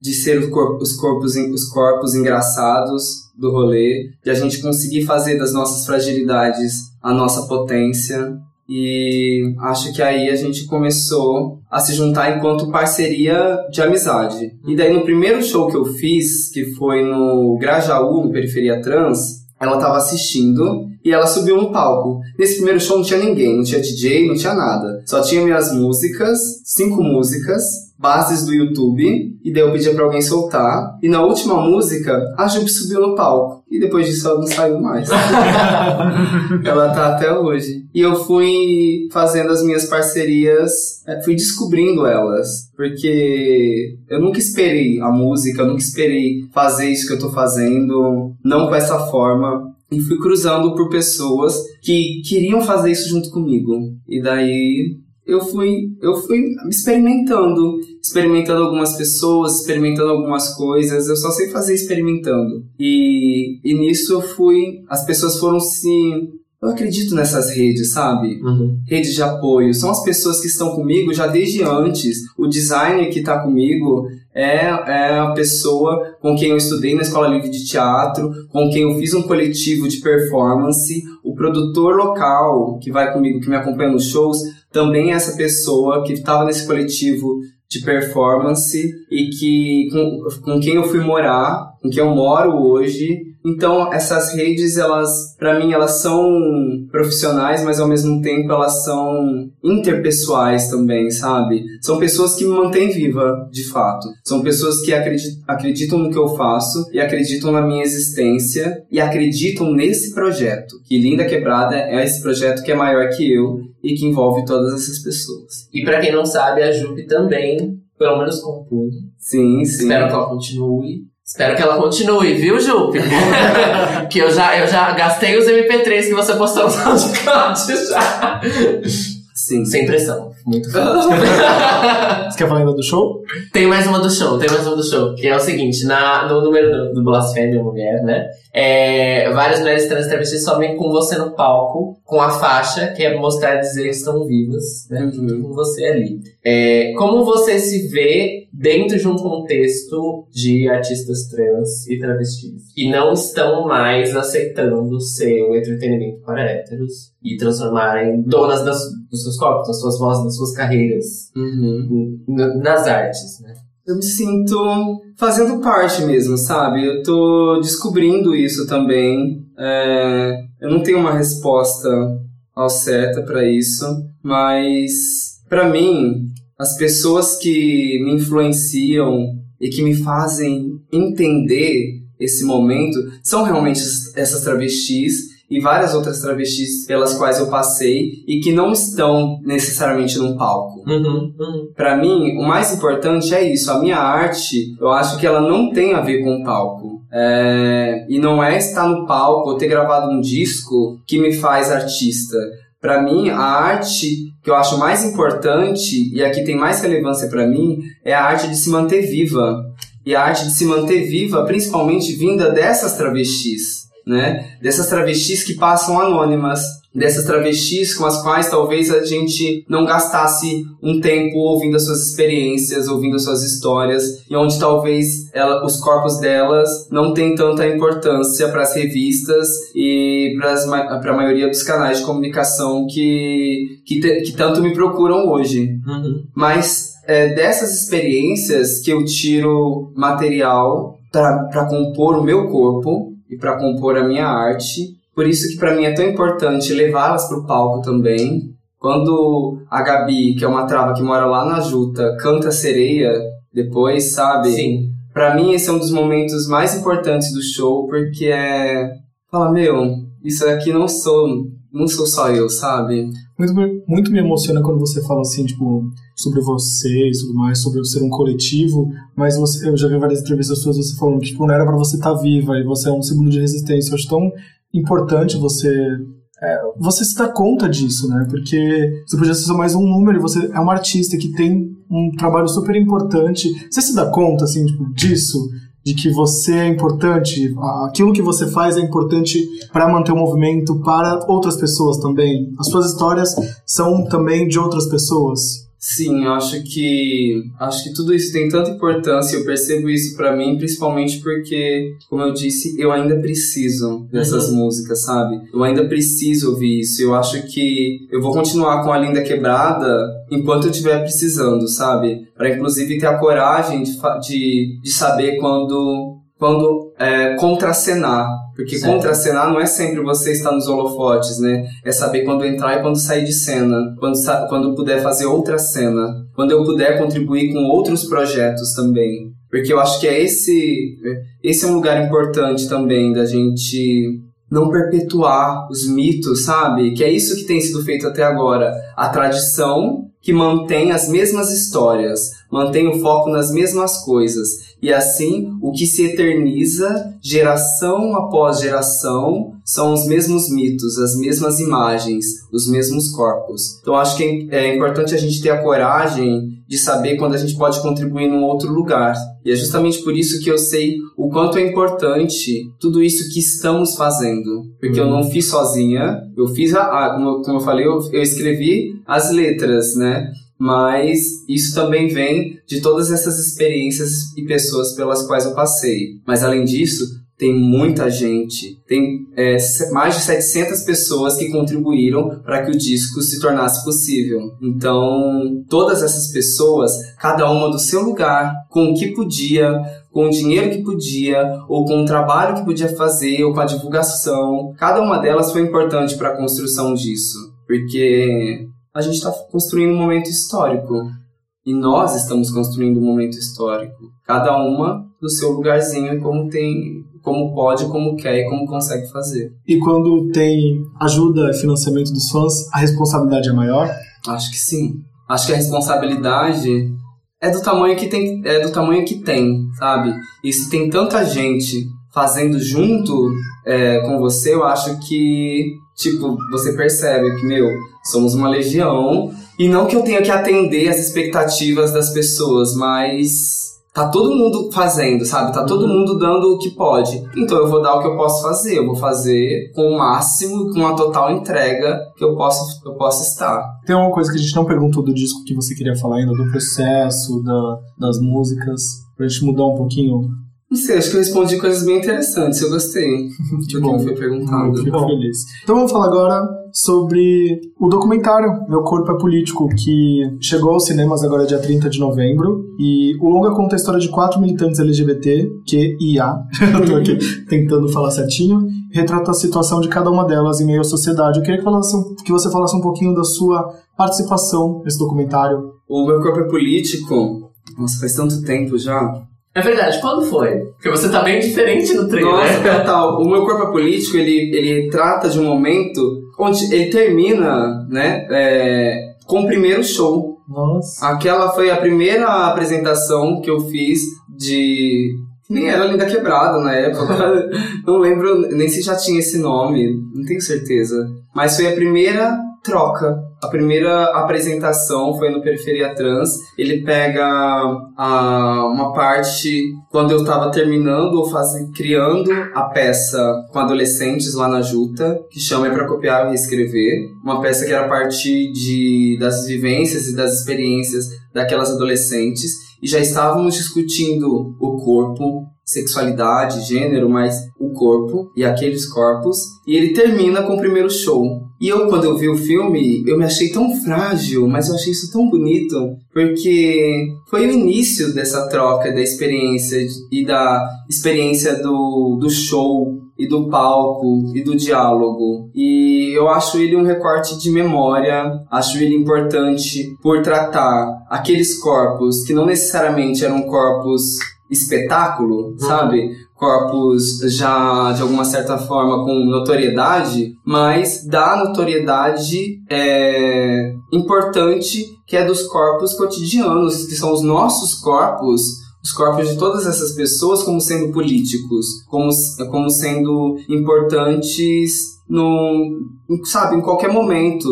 de ser o corpo- os, corpos, os corpos engraçados do rolê, de a gente conseguir fazer das nossas fragilidades a nossa potência. E acho que aí a gente começou a se juntar enquanto parceria de amizade. E daí no primeiro show que eu fiz, que foi no Grajaú, no Periferia Trans, ela tava assistindo e ela subiu no palco. Nesse primeiro show não tinha ninguém, não tinha DJ, não tinha nada. Só tinha minhas músicas, cinco músicas, bases do YouTube, e daí eu pedia pra alguém soltar. E na última música, a Jupe subiu no palco. E depois disso ela não saiu mais. [LAUGHS] ela tá até hoje. E eu fui fazendo as minhas parcerias, é, fui descobrindo elas. Porque eu nunca esperei a música, eu nunca esperei fazer isso que eu tô fazendo, não com essa forma. E fui cruzando por pessoas que queriam fazer isso junto comigo. E daí eu fui, eu fui experimentando, experimentando algumas pessoas, experimentando algumas coisas. Eu só sei fazer experimentando. E, e nisso eu fui, as pessoas foram se eu acredito nessas redes, sabe? Redes de apoio. São as pessoas que estão comigo já desde antes. O designer que está comigo é, é a pessoa com quem eu estudei na Escola Livre de Teatro, com quem eu fiz um coletivo de performance. O produtor local que vai comigo, que me acompanha nos shows, também é essa pessoa que estava nesse coletivo de performance e que com, com quem eu fui morar, com quem eu moro hoje. Então, essas redes, elas, para mim, elas são profissionais, mas ao mesmo tempo elas são interpessoais também, sabe? São pessoas que me mantêm viva, de fato. São pessoas que acredi- acreditam no que eu faço e acreditam na minha existência e acreditam nesse projeto. Que Linda Quebrada é esse projeto que é maior que eu e que envolve todas essas pessoas. E pra quem não sabe, a Jupe também, pelo menos compunha. Sim, sim. Espero que ela continue. Espero que ela continue, viu, Jupe? [LAUGHS] que eu já, eu já gastei os MP3 que você postou no SoundCloud já. Sim. Sem pressão. Muito feliz. [LAUGHS] Você quer falar ainda do show? Tem mais uma do show, tem mais uma do show. Que é o seguinte, na, no número do, do Blasfêmia Mulher, né? É, várias mulheres trans travestis sobem com você no palco, com a faixa, que é mostrar e dizer que estão vivas, né? Com você ali. É, como você se vê dentro de um contexto de artistas trans e travestis que não estão mais aceitando ser um entretenimento para héteros e transformarem donas das, dos seus corpos, das suas vozes, das suas carreiras Uhum. nas artes, né? Eu me sinto fazendo parte mesmo, sabe? Eu tô descobrindo isso também. É, eu não tenho uma resposta ao certa pra isso, mas pra mim, as pessoas que me influenciam e que me fazem entender esse momento são realmente essas- travestis e várias outras travestis pelas quais eu passei e que não estão necessariamente num palco. Uhum, uhum. Pra mim, o mais importante é isso. A minha arte, eu acho que ela não tem a ver com o palco. É, E não é estar no palco ou ter gravado um disco que me faz artista. Pra mim, a arte que eu acho mais importante e a que tem mais relevância pra mim é a arte de se manter viva. E a arte de se manter viva, principalmente vinda dessas travestis, né? Dessas travestis que passam anônimas dessas travestis com as quais talvez a gente não gastasse um tempo ouvindo as suas experiências, ouvindo as suas histórias, e onde talvez ela, os corpos delas não têm tanta importância para as revistas e para a maioria dos canais de comunicação que, que, te, que tanto me procuram hoje. Uhum. Mas é dessas experiências que eu tiro material para compor o meu corpo e para compor a minha arte. Por isso que para mim é tão importante levá-las para o palco também. Quando a Gabi, que é uma trava que mora lá na Juta, canta sereia depois, sabe? Sim. Para mim esse é um dos momentos mais importantes do show, porque é fala, meu, isso aqui não sou, não sou só eu, sabe? Muito, me- muito me emociona quando você fala assim, tipo, sobre você e tudo mais, sobre ser um coletivo, mas você, eu já vi várias entrevistas suas você falando que, tipo, não era pra você estar viva e você é um símbolo de resistência. Eu acho tão importante você é, você se dar conta disso, né? Porque você podia ser mais um número, você é uma artista que tem um trabalho super importante. Você se dá conta, assim, tipo, disso? De que você é importante, aquilo que você faz é importante para manter o movimento para outras pessoas também. As suas histórias são também de outras pessoas. Sim, eu acho que acho que tudo isso tem tanta importância. Eu percebo isso pra mim, principalmente porque, como eu disse, eu ainda preciso dessas músicas, sabe? Eu ainda preciso ouvir isso. Eu acho que eu vou continuar com a Linda Quebrada enquanto eu estiver precisando, sabe? Pra inclusive ter a coragem de, de, de saber quando quando é, contracenar. Porque Certo. contracenar não é sempre você estar nos holofotes, né? É saber quando entrar e quando sair de cena. Quando, quando puder fazer outra cena. Quando eu puder contribuir com outros projetos também. Porque eu acho que é esse, esse é um lugar importante também da gente não perpetuar os mitos, sabe? Que é isso que tem sido feito até agora. A tradição que mantém as mesmas histórias, mantém o foco nas mesmas coisas. E assim, o que se eterniza, geração após geração, são os mesmos mitos, as mesmas imagens, os mesmos corpos. Então, acho que é importante a gente ter a coragem de saber quando a gente pode contribuir num outro lugar. E é justamente por isso que eu sei o quanto é importante tudo isso que estamos fazendo. Porque eu não fiz sozinha, eu fiz a, a- como, eu- como eu falei, eu, eu escrevi as letras, né? Mas isso também vem de todas essas experiências e pessoas pelas quais eu passei. Mas além disso, tem muita gente, tem é, mais de 700 pessoas que contribuíram para que o disco se tornasse possível. Então, todas essas pessoas, cada uma do seu lugar, com o que podia, com o dinheiro que podia, ou com o trabalho que podia fazer, ou com a divulgação, cada uma delas foi importante para a construção disso. Porque a gente está construindo um momento histórico. E nós estamos construindo um momento histórico. Cada uma do seu lugarzinho como tem, como pode, como quer e como consegue fazer. E quando tem ajuda e financiamento dos fãs, a responsabilidade é maior? Acho que sim. Acho que a responsabilidade é do tamanho que tem, é do tamanho que tem, sabe? E se tem tanta gente fazendo junto é, com você, eu acho que tipo você percebe que meu somos uma legião e não que eu tenha que atender as expectativas das pessoas, mas tá todo mundo fazendo, sabe? Tá todo mundo dando o que pode. Então eu vou dar o que eu posso fazer. Eu vou fazer com o máximo, com a total entrega que eu posso, eu posso estar. Tem uma coisa que a gente não perguntou do disco que você queria falar ainda, do processo, da, das músicas, pra gente mudar um pouquinho. Não sei, acho que eu respondi coisas bem interessantes. Eu gostei [LAUGHS] do que bom. me foi perguntado. Eu fico feliz. Então vamos falar agora sobre o documentário Meu Corpo é Político, que chegou aos cinemas agora dia 30 de novembro. E o longa conta a história de quatro militantes LGBT, que IA, [LAUGHS] eu tô aqui tentando falar certinho, retrata a situação de cada uma delas em meio à sociedade. Eu queria que, falasse, que você falasse um pouquinho da sua participação nesse documentário. O meu corpo é político. Nossa, faz tanto tempo já. É verdade, quando foi? Porque você tá bem diferente no trailer. Nossa, né? total. O meu corpo é político, ele, ele trata de um momento ele termina, né, é, com o primeiro show. Nossa. Aquela foi a primeira apresentação que eu fiz de. Nem era Linda Quebrada na época. [LAUGHS] não lembro nem se já tinha esse nome, não tenho certeza. Mas foi a primeira troca. A primeira apresentação foi no Periferia Trans. Ele pega a, uma parte quando eu tava terminando ou fazendo, criando a peça com adolescentes lá na Juta, que chama É Pra Copiar e Reescrever. Uma peça que era a partir de, das vivências e das experiências daquelas adolescentes. E já estávamos discutindo o corpo, sexualidade, gênero, mas o corpo e aqueles corpos. E ele termina com o primeiro show. E eu, quando eu vi o filme, eu me achei tão frágil, mas eu achei isso tão bonito, porque foi o início dessa troca da experiência e da experiência do, do show e do palco e do diálogo. E eu acho ele um recorte de memória, acho ele importante por tratar aqueles corpos que não necessariamente eram corpos espetáculo, sabe? Corpos já de alguma certa forma com notoriedade, mas da notoriedade é, importante que é dos corpos cotidianos, que são os nossos corpos os corpos de todas essas pessoas como sendo políticos, como, como sendo importantes no, sabe, em qualquer momento,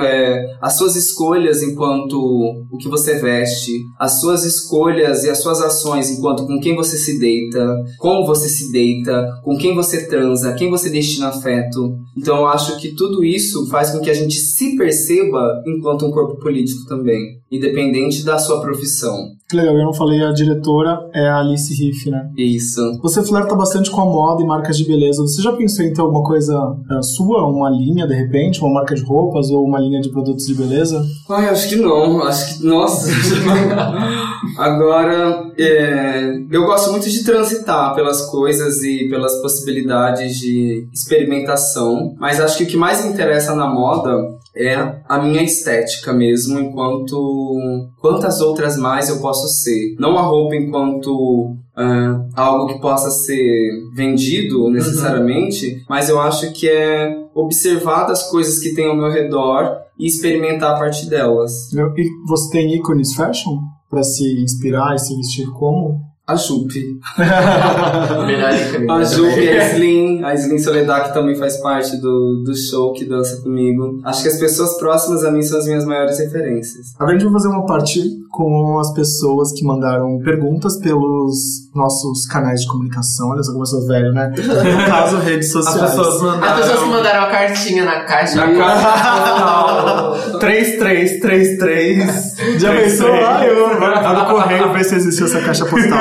é, as suas escolhas enquanto o que você veste, as suas escolhas e as suas ações enquanto com quem você se deita, como você se deita, com quem você transa, quem você destina afeto. Então eu acho que tudo isso faz com que a gente se perceba enquanto um corpo político também, independente da sua profissão. Que legal, eu não falei, a diretora é a Alice Riff, né? Isso. Você flerta bastante com a moda e marcas de beleza. Você já pensou em ter alguma coisa é, sua, uma linha de repente, uma marca de roupas ou uma linha de produtos de beleza? Ai, acho que não. Acho que, nossa. [LAUGHS] Agora, é, eu gosto muito de transitar pelas coisas e pelas possibilidades de experimentação, mas acho que o que mais me interessa na moda é a minha estética mesmo, enquanto quantas outras mais eu posso ser. Não a roupa enquanto uh, algo que possa ser vendido necessariamente, uhum. mas eu acho que é observar das coisas que tem ao meu redor e experimentar a partir delas. E você tem ícones fashion para se inspirar e se vestir como? A Jupe. [LAUGHS] A Jupe, a Slim, a Slim Soledad, que também faz parte do, do show que dança comigo. Acho que as pessoas próximas a mim são as minhas maiores referências. Agora a gente vai fazer uma parte com as pessoas que mandaram perguntas pelos nossos canais de comunicação. Olha só como eu sou velho, né? No caso, redes sociais. As pessoas mandaram... As pessoas que mandaram a cartinha na caixa. Na caixa [LAUGHS] 3333. Já pensou? Ah, eu vou no correio ver se existiu essa caixa postal.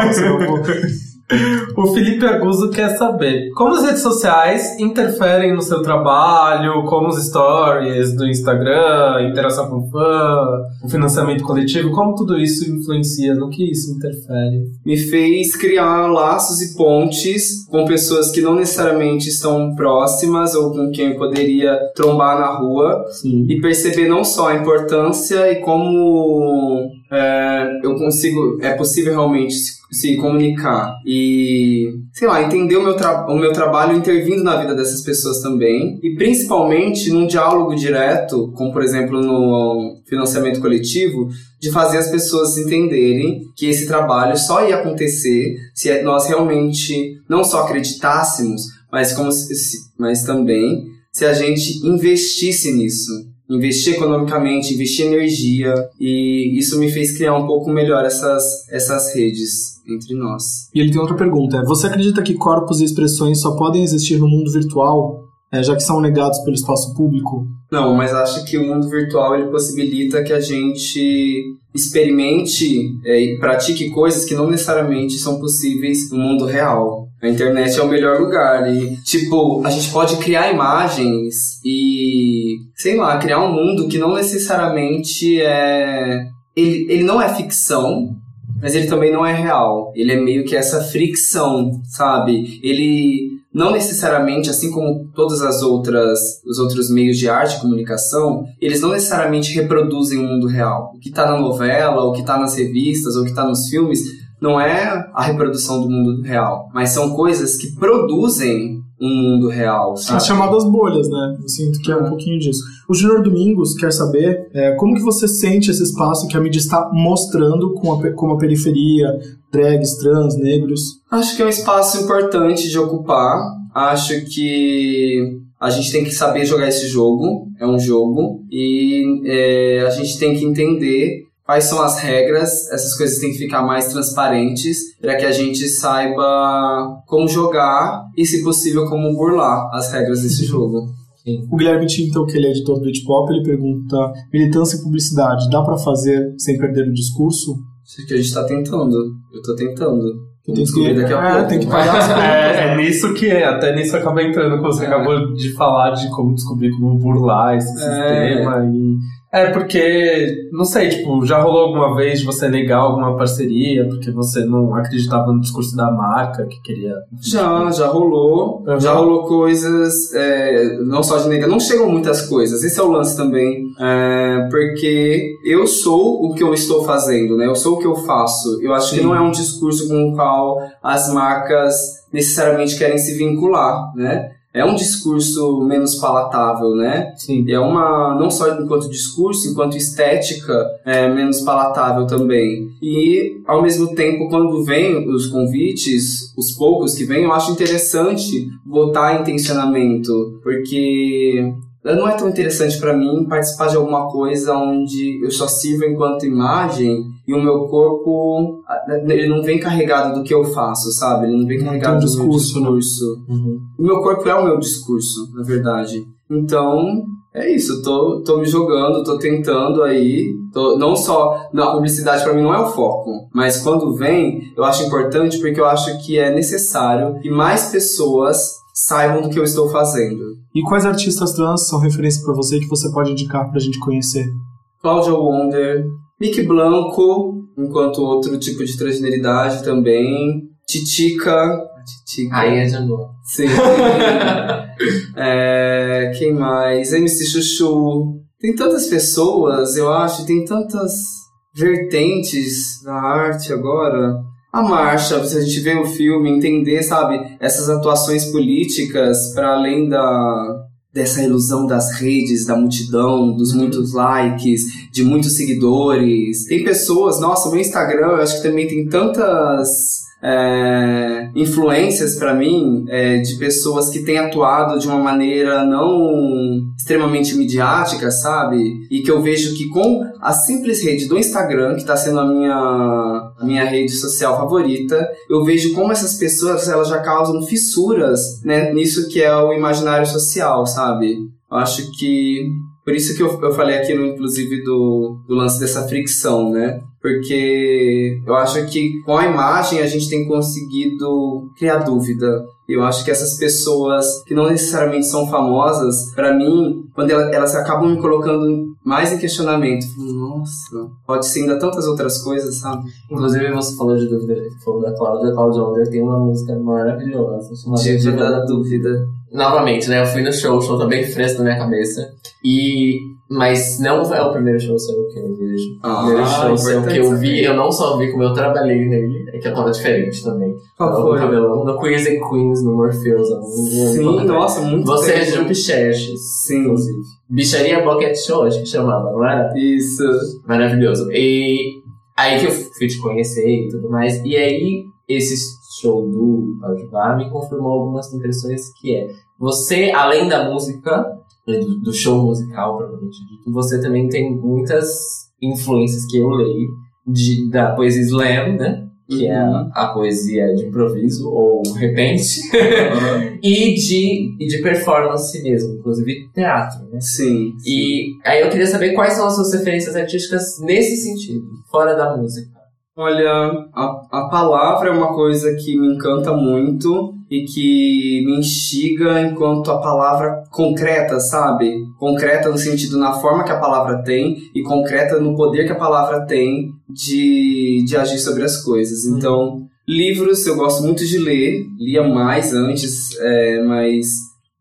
O Felipe Aguso quer saber como as redes sociais interferem no seu trabalho, como os stories do Instagram, interação com fã, o financiamento coletivo, como tudo isso influencia, no que isso interfere? Me fez criar laços e pontes com pessoas que não necessariamente estão próximas ou com quem eu poderia trombar na rua Sim. e perceber não só a importância e como é, eu consigo, é possível realmente se, se, comunicar e, sei lá, entender o meu, o meu trabalho intervindo na vida dessas pessoas também. E principalmente num diálogo direto, como por exemplo no financiamento coletivo, de fazer as pessoas entenderem que esse trabalho só ia acontecer se nós realmente não só acreditássemos, mas, como se, mas também se a gente investisse nisso investir economicamente, investir energia e isso me fez criar um pouco melhor essas, essas redes entre nós. E ele tem outra pergunta: você acredita que corpos e expressões só podem existir no mundo virtual, é, já que são negados pelo espaço público? Não, mas acho que o mundo virtual ele possibilita que a gente experimente é, e pratique coisas que não necessariamente são possíveis no mundo real. A internet é o melhor lugar e, tipo, a gente pode criar imagens e, sei lá, criar um mundo que não necessariamente é. Ele, ele não é ficção, mas ele também não é real. Ele é meio que essa fricção, sabe? Ele não necessariamente, assim como todas as outras os outros meios de arte e comunicação, eles não necessariamente reproduzem o mundo real. O que está na novela, o que está nas revistas, o que está nos filmes, não é a reprodução do mundo real, mas são coisas que produzem um mundo real. Sabe? As chamadas bolhas, né? Eu sinto que é, um pouquinho disso. O Júnior Domingos quer saber é, como que você sente esse espaço que a mídia está mostrando com a, como a periferia, drags, trans, negros? Acho que é um espaço importante de ocupar. Acho que a gente tem que saber jogar esse jogo, é um jogo, e é, a gente tem que entender quais são as regras, essas coisas têm que ficar mais transparentes para que a gente saiba como jogar e, se possível, como burlar as regras desse jogo. O Guilherme Tinto, que ele é editor do Hip Hop, ele pergunta: militância e publicidade, dá pra fazer sem perder o discurso? Acho que a gente tá tentando. Eu tô tentando. Tenho descobrir que, daqui a é, pouco. tem que pagar as contas. É, é nisso que, até nisso acaba entrando, que você acabou de falar de como descobrir como burlar esse É. sistema. E... É, porque, não sei, tipo, já rolou alguma vez de você negar alguma parceria porque você não acreditava no discurso da marca que queria. Já, já rolou. Uhum. Já rolou coisas, é, não só de negar, não chegam muitas coisas. Esse é o lance também. É, porque eu sou o que eu estou fazendo, né? Eu sou o que eu faço. Eu acho que não é um discurso com o qual as marcas necessariamente querem se vincular, né? É um discurso menos palatável, né? Sim. E é uma, não só enquanto discurso, enquanto estética, é menos palatável também. E, ao mesmo tempo, quando vem os convites, os poucos que vêm, eu acho interessante botar intencionamento, porque não é tão interessante para mim participar de alguma coisa onde eu só sirvo enquanto imagem e o meu corpo, ele não vem carregado do que eu faço, sabe? Ele não vem carregado um do meu discurso, né? discurso. O meu corpo é o meu discurso, na verdade. Então, é isso. Tô, tô me jogando, tô tentando aí. Tô, não só. Não, a publicidade pra mim não é o foco. Mas quando vem, eu acho importante porque eu acho que é necessário que mais pessoas saibam do que eu estou fazendo. E quais artistas trans são referência pra você que você pode indicar pra gente conhecer? Cláudia Wonder, Mick Blanco, enquanto outro tipo de transgeneridade também. Titica. a Titica. Rainha de Angola. Sim. [LAUGHS] É, quem mais? MC Chuchu. Tem tantas pessoas, eu acho, tem tantas vertentes na arte agora. A marcha, se a gente vê o filme, entender, sabe, essas atuações políticas para além da dessa ilusão das redes, da multidão, dos muitos likes, de muitos seguidores. Tem pessoas, nossa, meu Instagram, eu acho que também tem tantas é, influências para mim é, de pessoas que têm atuado de uma maneira não extremamente midiática, sabe? E que eu vejo que com a simples rede do Instagram, que está sendo a minha, a minha rede social favorita, eu vejo como essas pessoas elas já causam fissuras né, nisso que é o imaginário social, sabe? Eu acho que por isso que eu, eu falei aqui, no, inclusive, do, do lance dessa fricção, né? Porque eu acho que com a imagem a gente tem conseguido criar dúvida. Eu acho que essas pessoas que não necessariamente são famosas, pra mim, quando elas, elas acabam me colocando mais em questionamento, eu falo, nossa, pode ser ainda tantas outras coisas, sabe? Inclusive, você falou de dúvida, falou da Cláudia. A Cláudia Onder tem uma música maravilhosa chamada Dia da dúvida. Novamente, né? Eu fui no show, o show tá bem fresco na minha cabeça. E. Mas não é o primeiro show seu que eu vejo. Ah, o primeiro show seu que eu vi, eu não só vi como eu trabalhei nele, é que eu tava diferente também. Qual com foi? cabelão no Queens and Queens, no Morpheus. um- um Sim, nossa, muito Você é tempo. Jump Shash, Sim. inclusive. Bicharia Bucket Show, acho que chamava, não era? Isso. Maravilhoso. E aí que eu fui te conhecer e tudo mais. E aí, esse show do Pajubá me confirmou algumas impressões que é você, além da música, do, do show musical, propriamente dito, você também tem muitas influências que eu leio de, da poesia slam, né? Que é Uhum. a, a poesia de improviso ou repente. [LAUGHS] e, de, e de performance mesmo, inclusive teatro, né? Sim. E aí eu queria saber quais são as suas referências artísticas nesse sentido, fora da música. Olha, a, a palavra é uma coisa que me encanta muito e que me instiga enquanto a palavra concreta, sabe? Concreta no sentido na forma que a palavra tem e concreta no poder que a palavra tem de, de agir sobre as coisas. Então, livros eu gosto muito de ler, lia mais antes, é, mas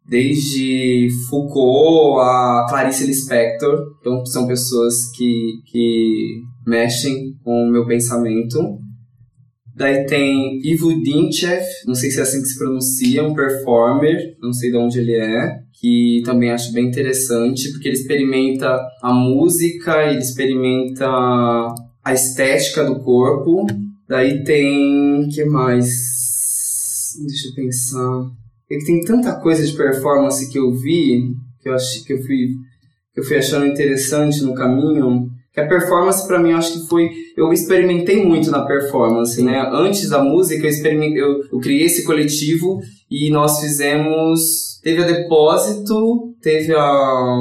desde Foucault a Clarice Lispector, então são pessoas que, que mexem com o meu pensamento. Daí tem Ivo Dinchev, não sei se é assim que se pronuncia, um performer, não sei de onde ele é, que também acho bem interessante, porque ele experimenta a música, ele experimenta a estética do corpo. Daí tem, que mais? Deixa eu pensar. é que tem tanta coisa de performance que eu vi, que eu achei que eu fui, que eu fui achando interessante no caminho, que a performance pra mim eu acho que foi. Eu experimentei muito na performance, né? Antes da música, eu, experimentei, eu, eu criei esse coletivo e nós fizemos. Teve a Depósito, teve a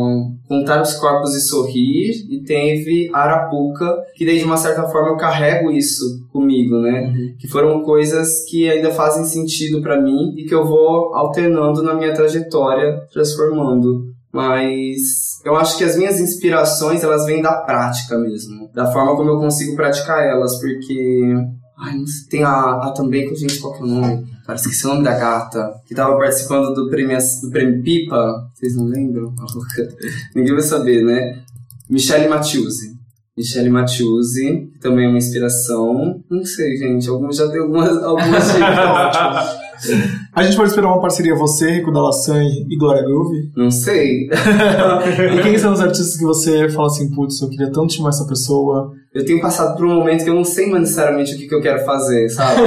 Contar os Corpos e Sorrir, e teve Arapuca, que daí de uma certa forma eu carrego isso comigo, né? Que foram coisas que ainda fazem sentido pra mim e que eu vou alternando na minha trajetória, transformando. Mas eu acho que as minhas inspirações, elas vêm da prática mesmo. Da forma como eu consigo praticar elas, porque... Ai, não sei. Tem a, a também, que gente, qual que é o nome? Cara, esqueci o nome da gata. Que tava participando do prêmio, do prêmio Pipa. Vocês não lembram? [LAUGHS] Ninguém vai saber, né? Michelle Mathiuse. Michelle Mathiuse, que também é uma inspiração. Não sei, gente. Algumas já tem algumas, algumas [LAUGHS] dicas. A gente pode esperar uma parceria você, Rico da Laçan e Glória Groove? Não sei. [LAUGHS] e quem são os artistas que você fala assim, putz, eu queria tanto chamar essa pessoa? Eu tenho passado por um momento que eu não sei mais necessariamente o que, que eu quero fazer, sabe?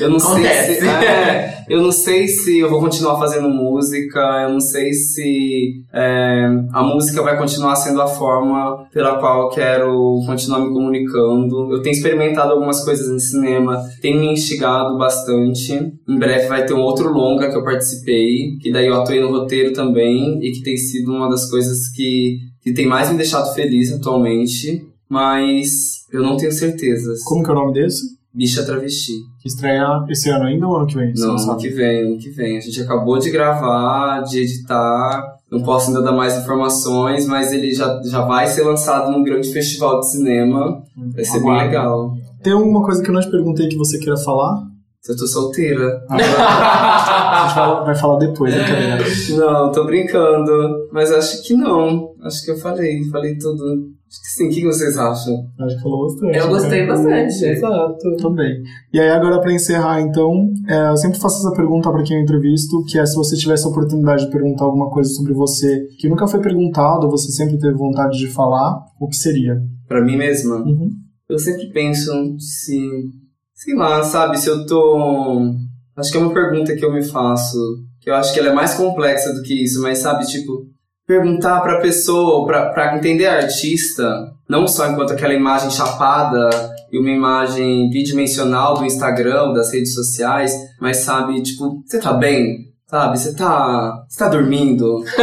Eu não sei se. é, eu não sei se eu vou continuar fazendo música, eu não sei se é, a música vai continuar sendo a forma pela qual eu quero continuar me comunicando. Eu tenho experimentado algumas coisas em cinema, tem me instigado bastante. Em breve vai ter um outro longa que eu participei, que daí eu atuei no roteiro também, e que tem sido uma das coisas que, que tem mais me deixado feliz atualmente. Mas eu não tenho certezas. Como que é o nome desse? Bicha Travesti. Que estreia esse ano ainda ou ano que vem? Não, ano que vem, ano que vem. A gente acabou de gravar, de editar. Não posso ainda dar mais informações, mas ele já, já vai ser lançado num grande festival de cinema. Vai ser bem legal. Tem alguma coisa que eu não te perguntei que você queira falar? Eu tô solteira. A [LAUGHS] gente vai, vai falar depois, né, brincadeira. Não, tô brincando. Mas acho que não. Acho que eu falei, falei tudo. Acho que sim. O que vocês acham? Acho que falou bastante. Eu gostei né? bastante. Exato. Também. E aí, agora, pra encerrar, então, é, eu sempre faço essa pergunta pra quem eu entrevisto, que é se você tivesse a oportunidade de perguntar alguma coisa sobre você que nunca foi perguntado, ou você sempre teve vontade de falar, o que seria? Pra mim mesma? Uhum. Eu sempre penso se. Sei lá, sabe? Se eu tô. Acho que é uma pergunta que eu me faço. Que eu acho que ela é mais complexa do que isso, mas sabe, tipo. Perguntar pra pessoa, pra, pra entender a artista, não só enquanto aquela imagem chapada e uma imagem bidimensional do Instagram, das redes sociais, mas sabe, tipo, você tá bem? Sabe, você tá. Você tá dormindo? [LAUGHS]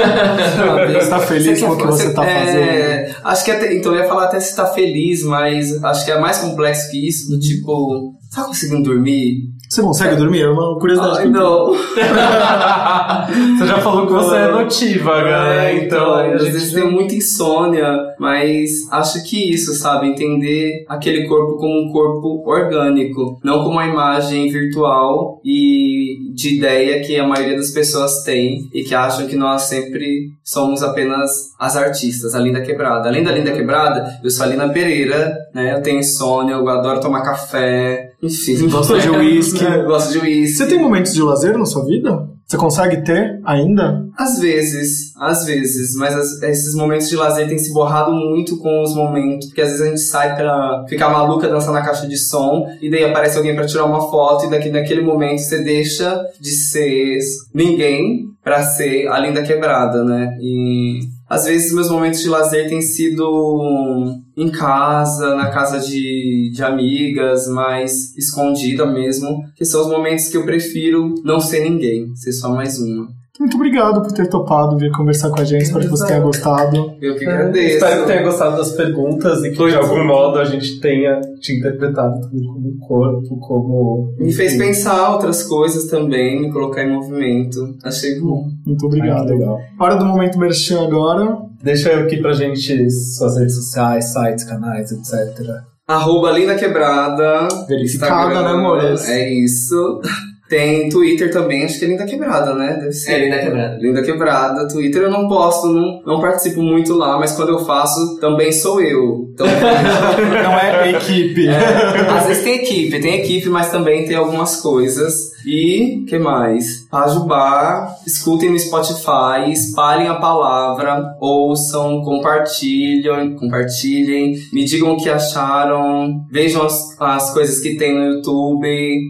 Sabe? Você tá feliz com o que você tá é, Acho que até. Então eu ia falar até se tá feliz, mas acho que é mais complexo que isso, do tipo. Tá conseguindo dormir? Você consegue dormir? É uma curiosidade. Ai, não. [LAUGHS] Você já falou que você é notívaga, né? É, então, a às vezes tenho muita insônia, mas acho que isso, sabe? Entender aquele corpo como um corpo orgânico, não como uma imagem virtual e de ideia que a maioria das pessoas tem e que acham que nós sempre somos apenas as artistas, a Linda Quebrada. Além da Linda Quebrada, eu sou a Lina Pereira, né? Eu tenho insônia, eu adoro tomar café, enfim. Gosta de [LAUGHS] uísque. Eu gosto de uísque. Você tem momentos de lazer na sua vida? Você consegue ter ainda? Às vezes, às vezes, mas as- esses momentos de lazer têm se borrado muito com os momentos, porque às vezes a gente sai pra ficar maluca dançar na caixa de som, e daí aparece alguém pra tirar uma foto, e daqui naquele momento você deixa de ser ninguém pra ser a linda quebrada, né? E às vezes meus momentos de lazer têm sido em casa, na casa de, de amigas, mais escondida mesmo, que são os momentos que eu prefiro não ser ninguém, ser só mais uma. Muito obrigado por ter topado vir conversar com a gente. Espero que você tenha gostado. Eu que agradeço. Espero que tenha gostado das perguntas e que de algum modo a gente tenha te interpretado como corpo, como. Me fez pensar outras coisas também, me colocar em movimento. Achei bom. Muito obrigado. Ah, legal. Hora do momento merchan agora. Deixa aqui pra gente suas redes sociais, sites, canais, etc. Arroba Linda Quebrada. Verificada, Instagram, né, amores? É isso. Tem Twitter também, acho que é Linda Quebrada, né? Deve ser. É, Linda Quebrada. Linda Quebrada, Twitter eu não posto, não, não participo muito lá, mas quando eu faço, também sou eu. Então, [LAUGHS] Não é equipe. É, às vezes tem equipe, tem equipe, mas também tem algumas coisas. E, que mais? Pajubá, escutem no Spotify, espalhem a palavra, ouçam, compartilhem, compartilhem, me digam o que acharam, vejam as, as coisas que tem no YouTube.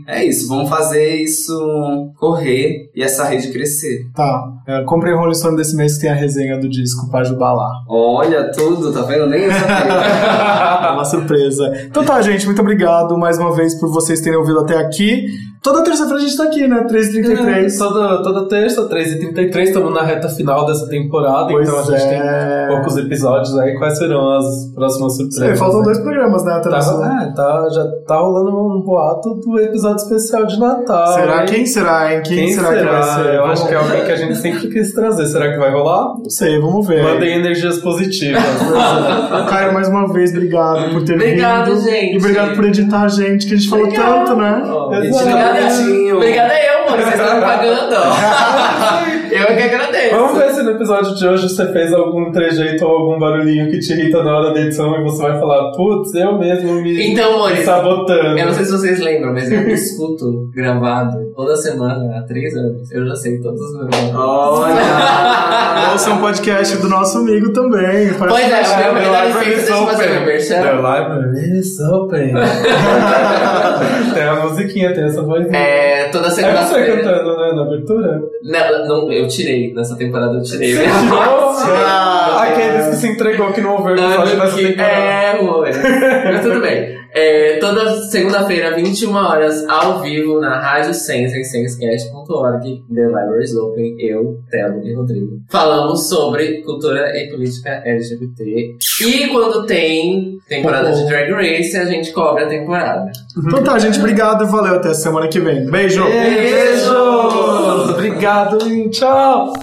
É isso, vamos fazer isso correr e essa rede crescer. Tá. É, comprei o Rolling Stone desse mês que tem a resenha do disco Pajubá lá. Olha tudo, tá vendo? Nem sabia. [LAUGHS] É uma surpresa. Então tá, gente, muito obrigado mais uma vez por vocês terem ouvido até aqui. Toda terça-feira a gente tá aqui, né? 3h33. Toda, toda terça, 3h33, estamos na reta final dessa temporada, Pois então a gente é. tem poucos episódios aí. Quais serão as próximas surpresas? Sei, faltam dois programas, né? Até Tá, é, tá, já tá rolando um boato do episódio especial de Natal. Será? hein? Quem será, hein? Quem, Quem será, que vai ser? Eu Vamos- acho que é alguém que a gente [LAUGHS] sempre quis trazer. Será que vai rolar? Não sei, vamos ver. Mandem energias positivas. [LAUGHS] Caio, mais uma vez, obrigado por ter Obrigado, vindo. gente. E obrigado por editar a gente, que a gente falou tanto, né? Obrigada, Bonitinho. obrigada eu, mano. Vocês estão me pagando. [LAUGHS] eu é que agradeço. Vamos ver no episódio de hoje você fez algum trejeito ou algum barulhinho que te irrita na hora da edição e você vai falar, putz, eu mesmo me, Então, me sabotando. eu não sei se vocês lembram, mas eu [LAUGHS] escuto gravado toda semana há três anos. Eu já sei todos os meus Olha! [LAUGHS] Ouça um podcast do nosso amigo também. Pois é, The me dá Library is open. The library is open. [LAUGHS] tem a musiquinha, tem essa vozinha. É, toda É você segunda-feira. cantando, né, na abertura? Não, não, eu tirei. Nessa temporada eu tirei. Ah, [LAUGHS] Aqueles que se entregou que não episódio dessa que- temporada. é, amor. Mas tudo bem. É, toda segunda-feira, 21 horas, ao vivo, na Rádio Sense, em sensecast.org, The Library is Open, eu, Telo e Rodrigo. Falamos sobre cultura e política LGBT. E quando tem temporada de Drag Race, a gente cobre a temporada. Então tá, gente, obrigado e valeu. Até semana que vem. Beijo! Beijos! Obrigado e tchau!